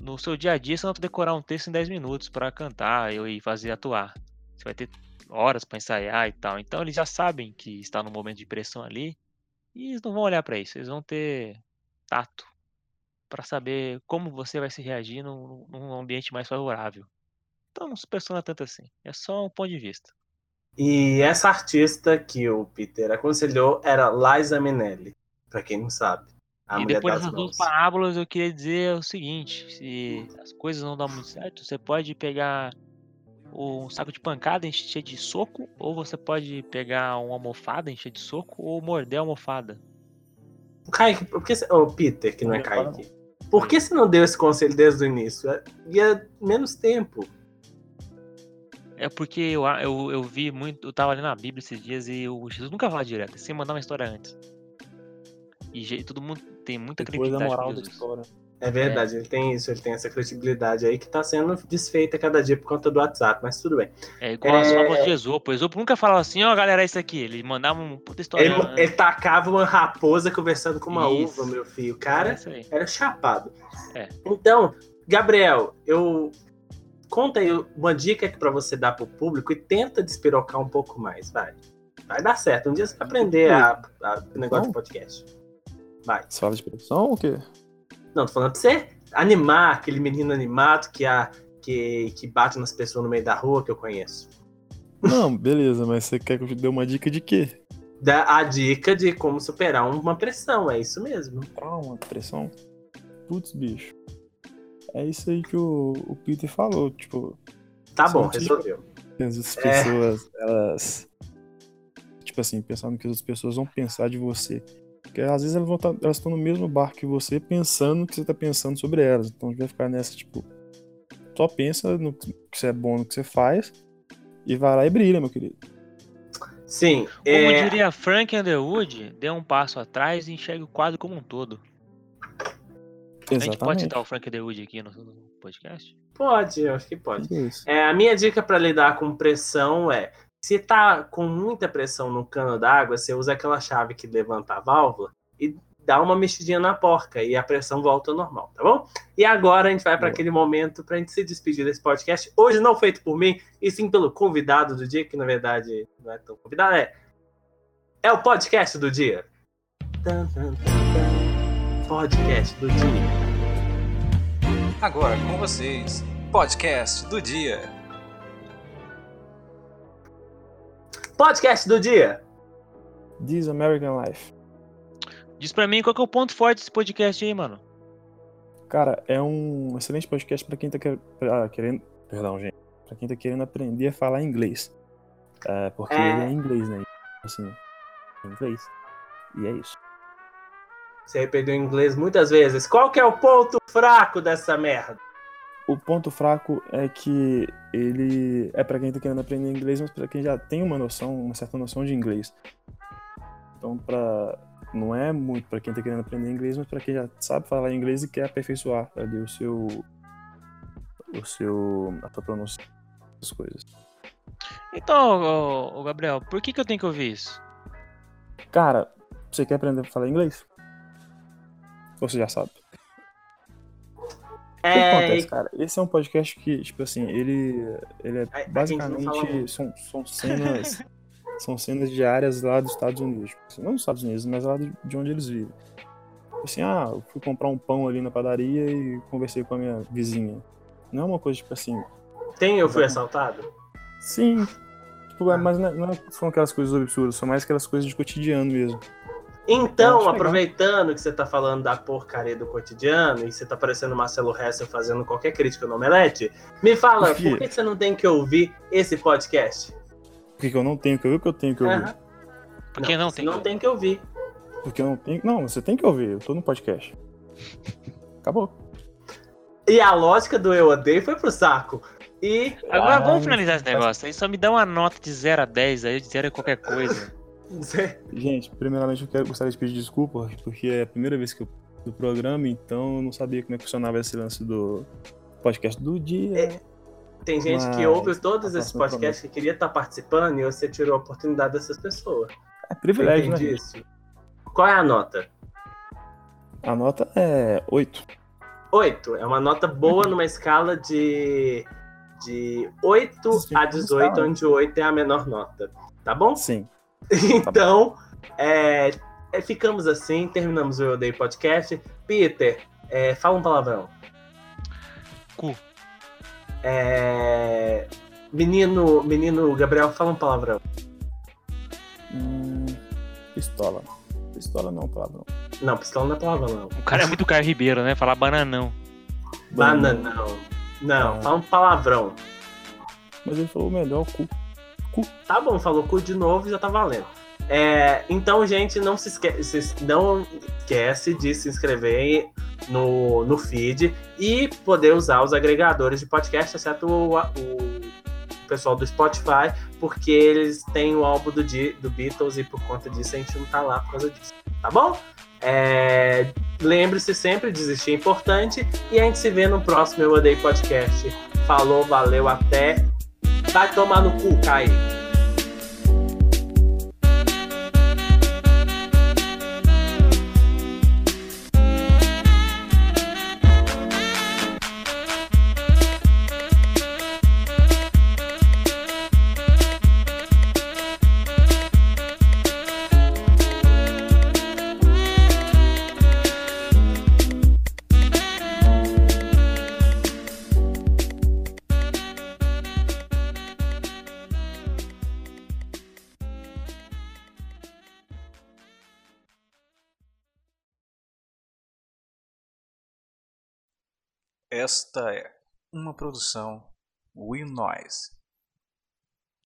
Speaker 4: No seu dia a dia, você não vai decorar um texto em 10 minutos pra cantar e fazer atuar. Você vai ter horas pra ensaiar e tal. Então eles já sabem que está no momento de pressão ali. E eles não vão olhar pra isso. Eles vão ter tato pra saber como você vai se reagir num, num ambiente mais favorável. Então não se pressiona tanto assim. É só um ponto de vista.
Speaker 2: E essa artista que o Peter aconselhou era Liza Minnelli, pra quem não sabe. A
Speaker 4: e depois
Speaker 2: das
Speaker 4: dessas duas parábolas, eu queria dizer o seguinte: se as coisas não dão muito certo, você pode pegar um saco de pancada, encher de soco, ou você pode pegar uma almofada, encher de soco, ou morder a almofada.
Speaker 2: Kaique, por que, o Peter, que não é Kaique, por que você não deu esse conselho desde o início? É- Ia menos tempo.
Speaker 4: É porque eu, a- eu, eu vi muito, eu tava ali na Bíblia esses dias e o Jesus nunca fala direto, sem mandar uma história antes. E todo mundo tem muita
Speaker 3: Depois da
Speaker 4: credibilidade
Speaker 3: moral da história.
Speaker 2: É verdade, ele tem isso, ele tem essa credibilidade aí que tá sendo desfeita cada dia por conta do WhatsApp, mas tudo bem.
Speaker 4: É igual as
Speaker 2: É.
Speaker 4: fábulas de Esopo. Esopo nunca falava assim, ó galera, é isso aqui. Ele mandava um puta história.
Speaker 2: Ele, ele tacava uma raposa conversando com uma
Speaker 4: Isso.
Speaker 2: uva, meu filho. O
Speaker 4: é
Speaker 2: cara
Speaker 4: aí.
Speaker 2: era chapado.
Speaker 4: É.
Speaker 2: Então, Gabriel, eu conta aí uma dica que para você dar pro público e tenta despirocar um pouco mais, vai. Vai dar certo. Um dia você vai aprender a, a- o negócio
Speaker 3: Não.
Speaker 2: de podcast. Vai.
Speaker 3: Você fala de pressão ou o quê?
Speaker 2: Não, tô falando pra você animar aquele menino animado que, a, que, que bate nas pessoas no meio da rua que eu conheço.
Speaker 3: Não, beleza, mas você quer que eu te dê uma dica de quê?
Speaker 2: Dá a dica de como superar uma pressão, é isso mesmo.
Speaker 3: Trauma, pressão? Putz, bicho. É isso aí que o, o Peter falou, tipo,
Speaker 2: Tá bom, resolveu.
Speaker 3: as
Speaker 2: É.
Speaker 3: pessoas, elas. Tipo assim, pensando que as pessoas vão pensar de você. Porque às vezes elas vão tá, elas estão no mesmo barco que você, pensando que você tá pensando sobre elas. Então a gente vai ficar nessa, tipo. Só pensa no que você é bom no que você faz. E vai lá e brilha, meu querido.
Speaker 2: Sim,
Speaker 4: Como
Speaker 2: é,
Speaker 4: diria Frank Underwood, dê um passo atrás e enxergue o quadro como um todo. A gente pode
Speaker 3: Exatamente.
Speaker 4: citar o Frank Underwood aqui no, podcast?
Speaker 2: pode, eu acho que pode.
Speaker 3: Isso.
Speaker 2: É, a minha dica para lidar com pressão é: se tá com muita pressão no cano d'água, você usa aquela chave que levanta a válvula e dá uma mexidinha na porca e a pressão volta ao normal, tá bom? E agora a gente vai para aquele momento para a gente se despedir desse podcast. Hoje não feito por mim, e sim pelo convidado do dia, que na verdade não é tão convidado, é. É o podcast do dia. Tan, tan, tan. Podcast do dia.
Speaker 1: Agora com vocês, podcast do dia.
Speaker 2: Podcast do dia.
Speaker 3: This American Life.
Speaker 4: Diz pra mim qual que é o ponto forte desse podcast aí, mano.
Speaker 3: Cara, é um excelente podcast pra quem tá quer- pra- querendo. Perdão, gente. Pra quem tá querendo aprender a falar inglês. É, porque
Speaker 2: É.
Speaker 3: ele é inglês, né? Assim, inglês. E é isso.
Speaker 2: Você repetiu em inglês muitas vezes. Qual que é o ponto fraco dessa merda?
Speaker 3: O ponto fraco é que ele é pra quem tá querendo aprender inglês, mas pra quem já tem uma noção, uma certa noção de inglês. Então, pra... não é muito pra quem tá querendo aprender inglês, mas pra quem já sabe falar inglês e quer aperfeiçoar ali o seu. o seu. a sua pronúncia, essas coisas.
Speaker 4: Então, ô, ô, Gabriel, por que, que eu tenho que ouvir isso?
Speaker 3: Cara, você quer aprender a falar inglês? Você já sabe? O que
Speaker 2: É,
Speaker 3: acontece, cara? Esse é um podcast que, tipo assim, ele, ele é
Speaker 2: A- a
Speaker 3: basicamente.
Speaker 2: muito.
Speaker 3: São, são cenas. (laughs) são cenas diárias lá dos Estados Unidos. Tipo assim, não dos Estados Unidos, mas lá de de onde eles vivem. Tipo Assim, ah, eu fui comprar um pão ali na padaria e conversei com a minha vizinha. Não é uma coisa, tipo assim,
Speaker 2: Tem Eu Fui Assaltado?
Speaker 3: Sim. Tipo, é, mas não, é- não é- são aquelas coisas absurdas, são mais aquelas coisas de cotidiano mesmo.
Speaker 2: Então, aproveitando que você tá falando da porcaria do cotidiano e você tá parecendo Marcelo Hessel fazendo qualquer crítica no Omelete, me fala,
Speaker 3: Por quê?
Speaker 2: por que você não tem que ouvir esse podcast?
Speaker 3: Por que eu não tenho que ouvir o que eu tenho que ouvir?
Speaker 2: Aham.
Speaker 4: Por que não
Speaker 2: você
Speaker 4: tem
Speaker 2: não
Speaker 4: que-
Speaker 2: tem que ouvir.
Speaker 3: Porque eu não tenho. Não, você tem que ouvir, eu tô no podcast. Acabou.
Speaker 2: E a lógica do eu odeio foi pro saco. E
Speaker 4: Agora
Speaker 3: Ah,
Speaker 4: vamos finalizar esse negócio. Aí só me dá uma nota de 0 a 10 aí, de 0 a qualquer coisa. (laughs)
Speaker 3: Gente, primeiramente eu quero gostaria de pedir desculpa, porque é a primeira vez que eu do programa, então eu não sabia como é que funcionava esse lance do podcast do dia.
Speaker 2: É, tem gente que ouve todos
Speaker 3: a
Speaker 2: esses podcasts que queria estar participando e você tirou a oportunidade dessas pessoas.
Speaker 3: É privilégio, né?
Speaker 2: isso? Qual é a nota?
Speaker 3: A nota é 8.
Speaker 2: 8. É uma nota boa numa escala de, de 8
Speaker 3: Sim,
Speaker 2: a 18,
Speaker 3: escala.
Speaker 2: onde 8 é a menor nota. Tá bom?
Speaker 3: Sim.
Speaker 2: Então, é, é, ficamos assim, terminamos o Eu Odeio Podcast. Peter, é, fala um palavrão.
Speaker 4: Cu.
Speaker 2: É, menino, menino Gabriel, fala um palavrão.
Speaker 3: Hum, pistola. Pistola não, palavrão.
Speaker 2: Não, pistola não é palavrão, não.
Speaker 4: O cara é muito Caio Ribeiro, né? Falar bananão.
Speaker 2: Bananão. Não,
Speaker 3: Ah.
Speaker 2: fala um palavrão.
Speaker 3: Mas ele falou o melhor, cu.
Speaker 2: Tá bom, falou cu de novo, já tá valendo. É, então, gente, não se esquece, não esquece de se inscrever no, no feed e poder usar os agregadores de podcast, exceto o, o pessoal do Spotify, porque eles têm o álbum do, do Beatles e por conta disso a gente não tá lá por causa disso. Tá bom? É, Lembre-se sempre, desistir é importante e a gente se vê no próximo Eu Odeio Podcast. Falou, valeu, até. Vai tomar no cu, Kai.
Speaker 1: Esta é uma produção Will Noise.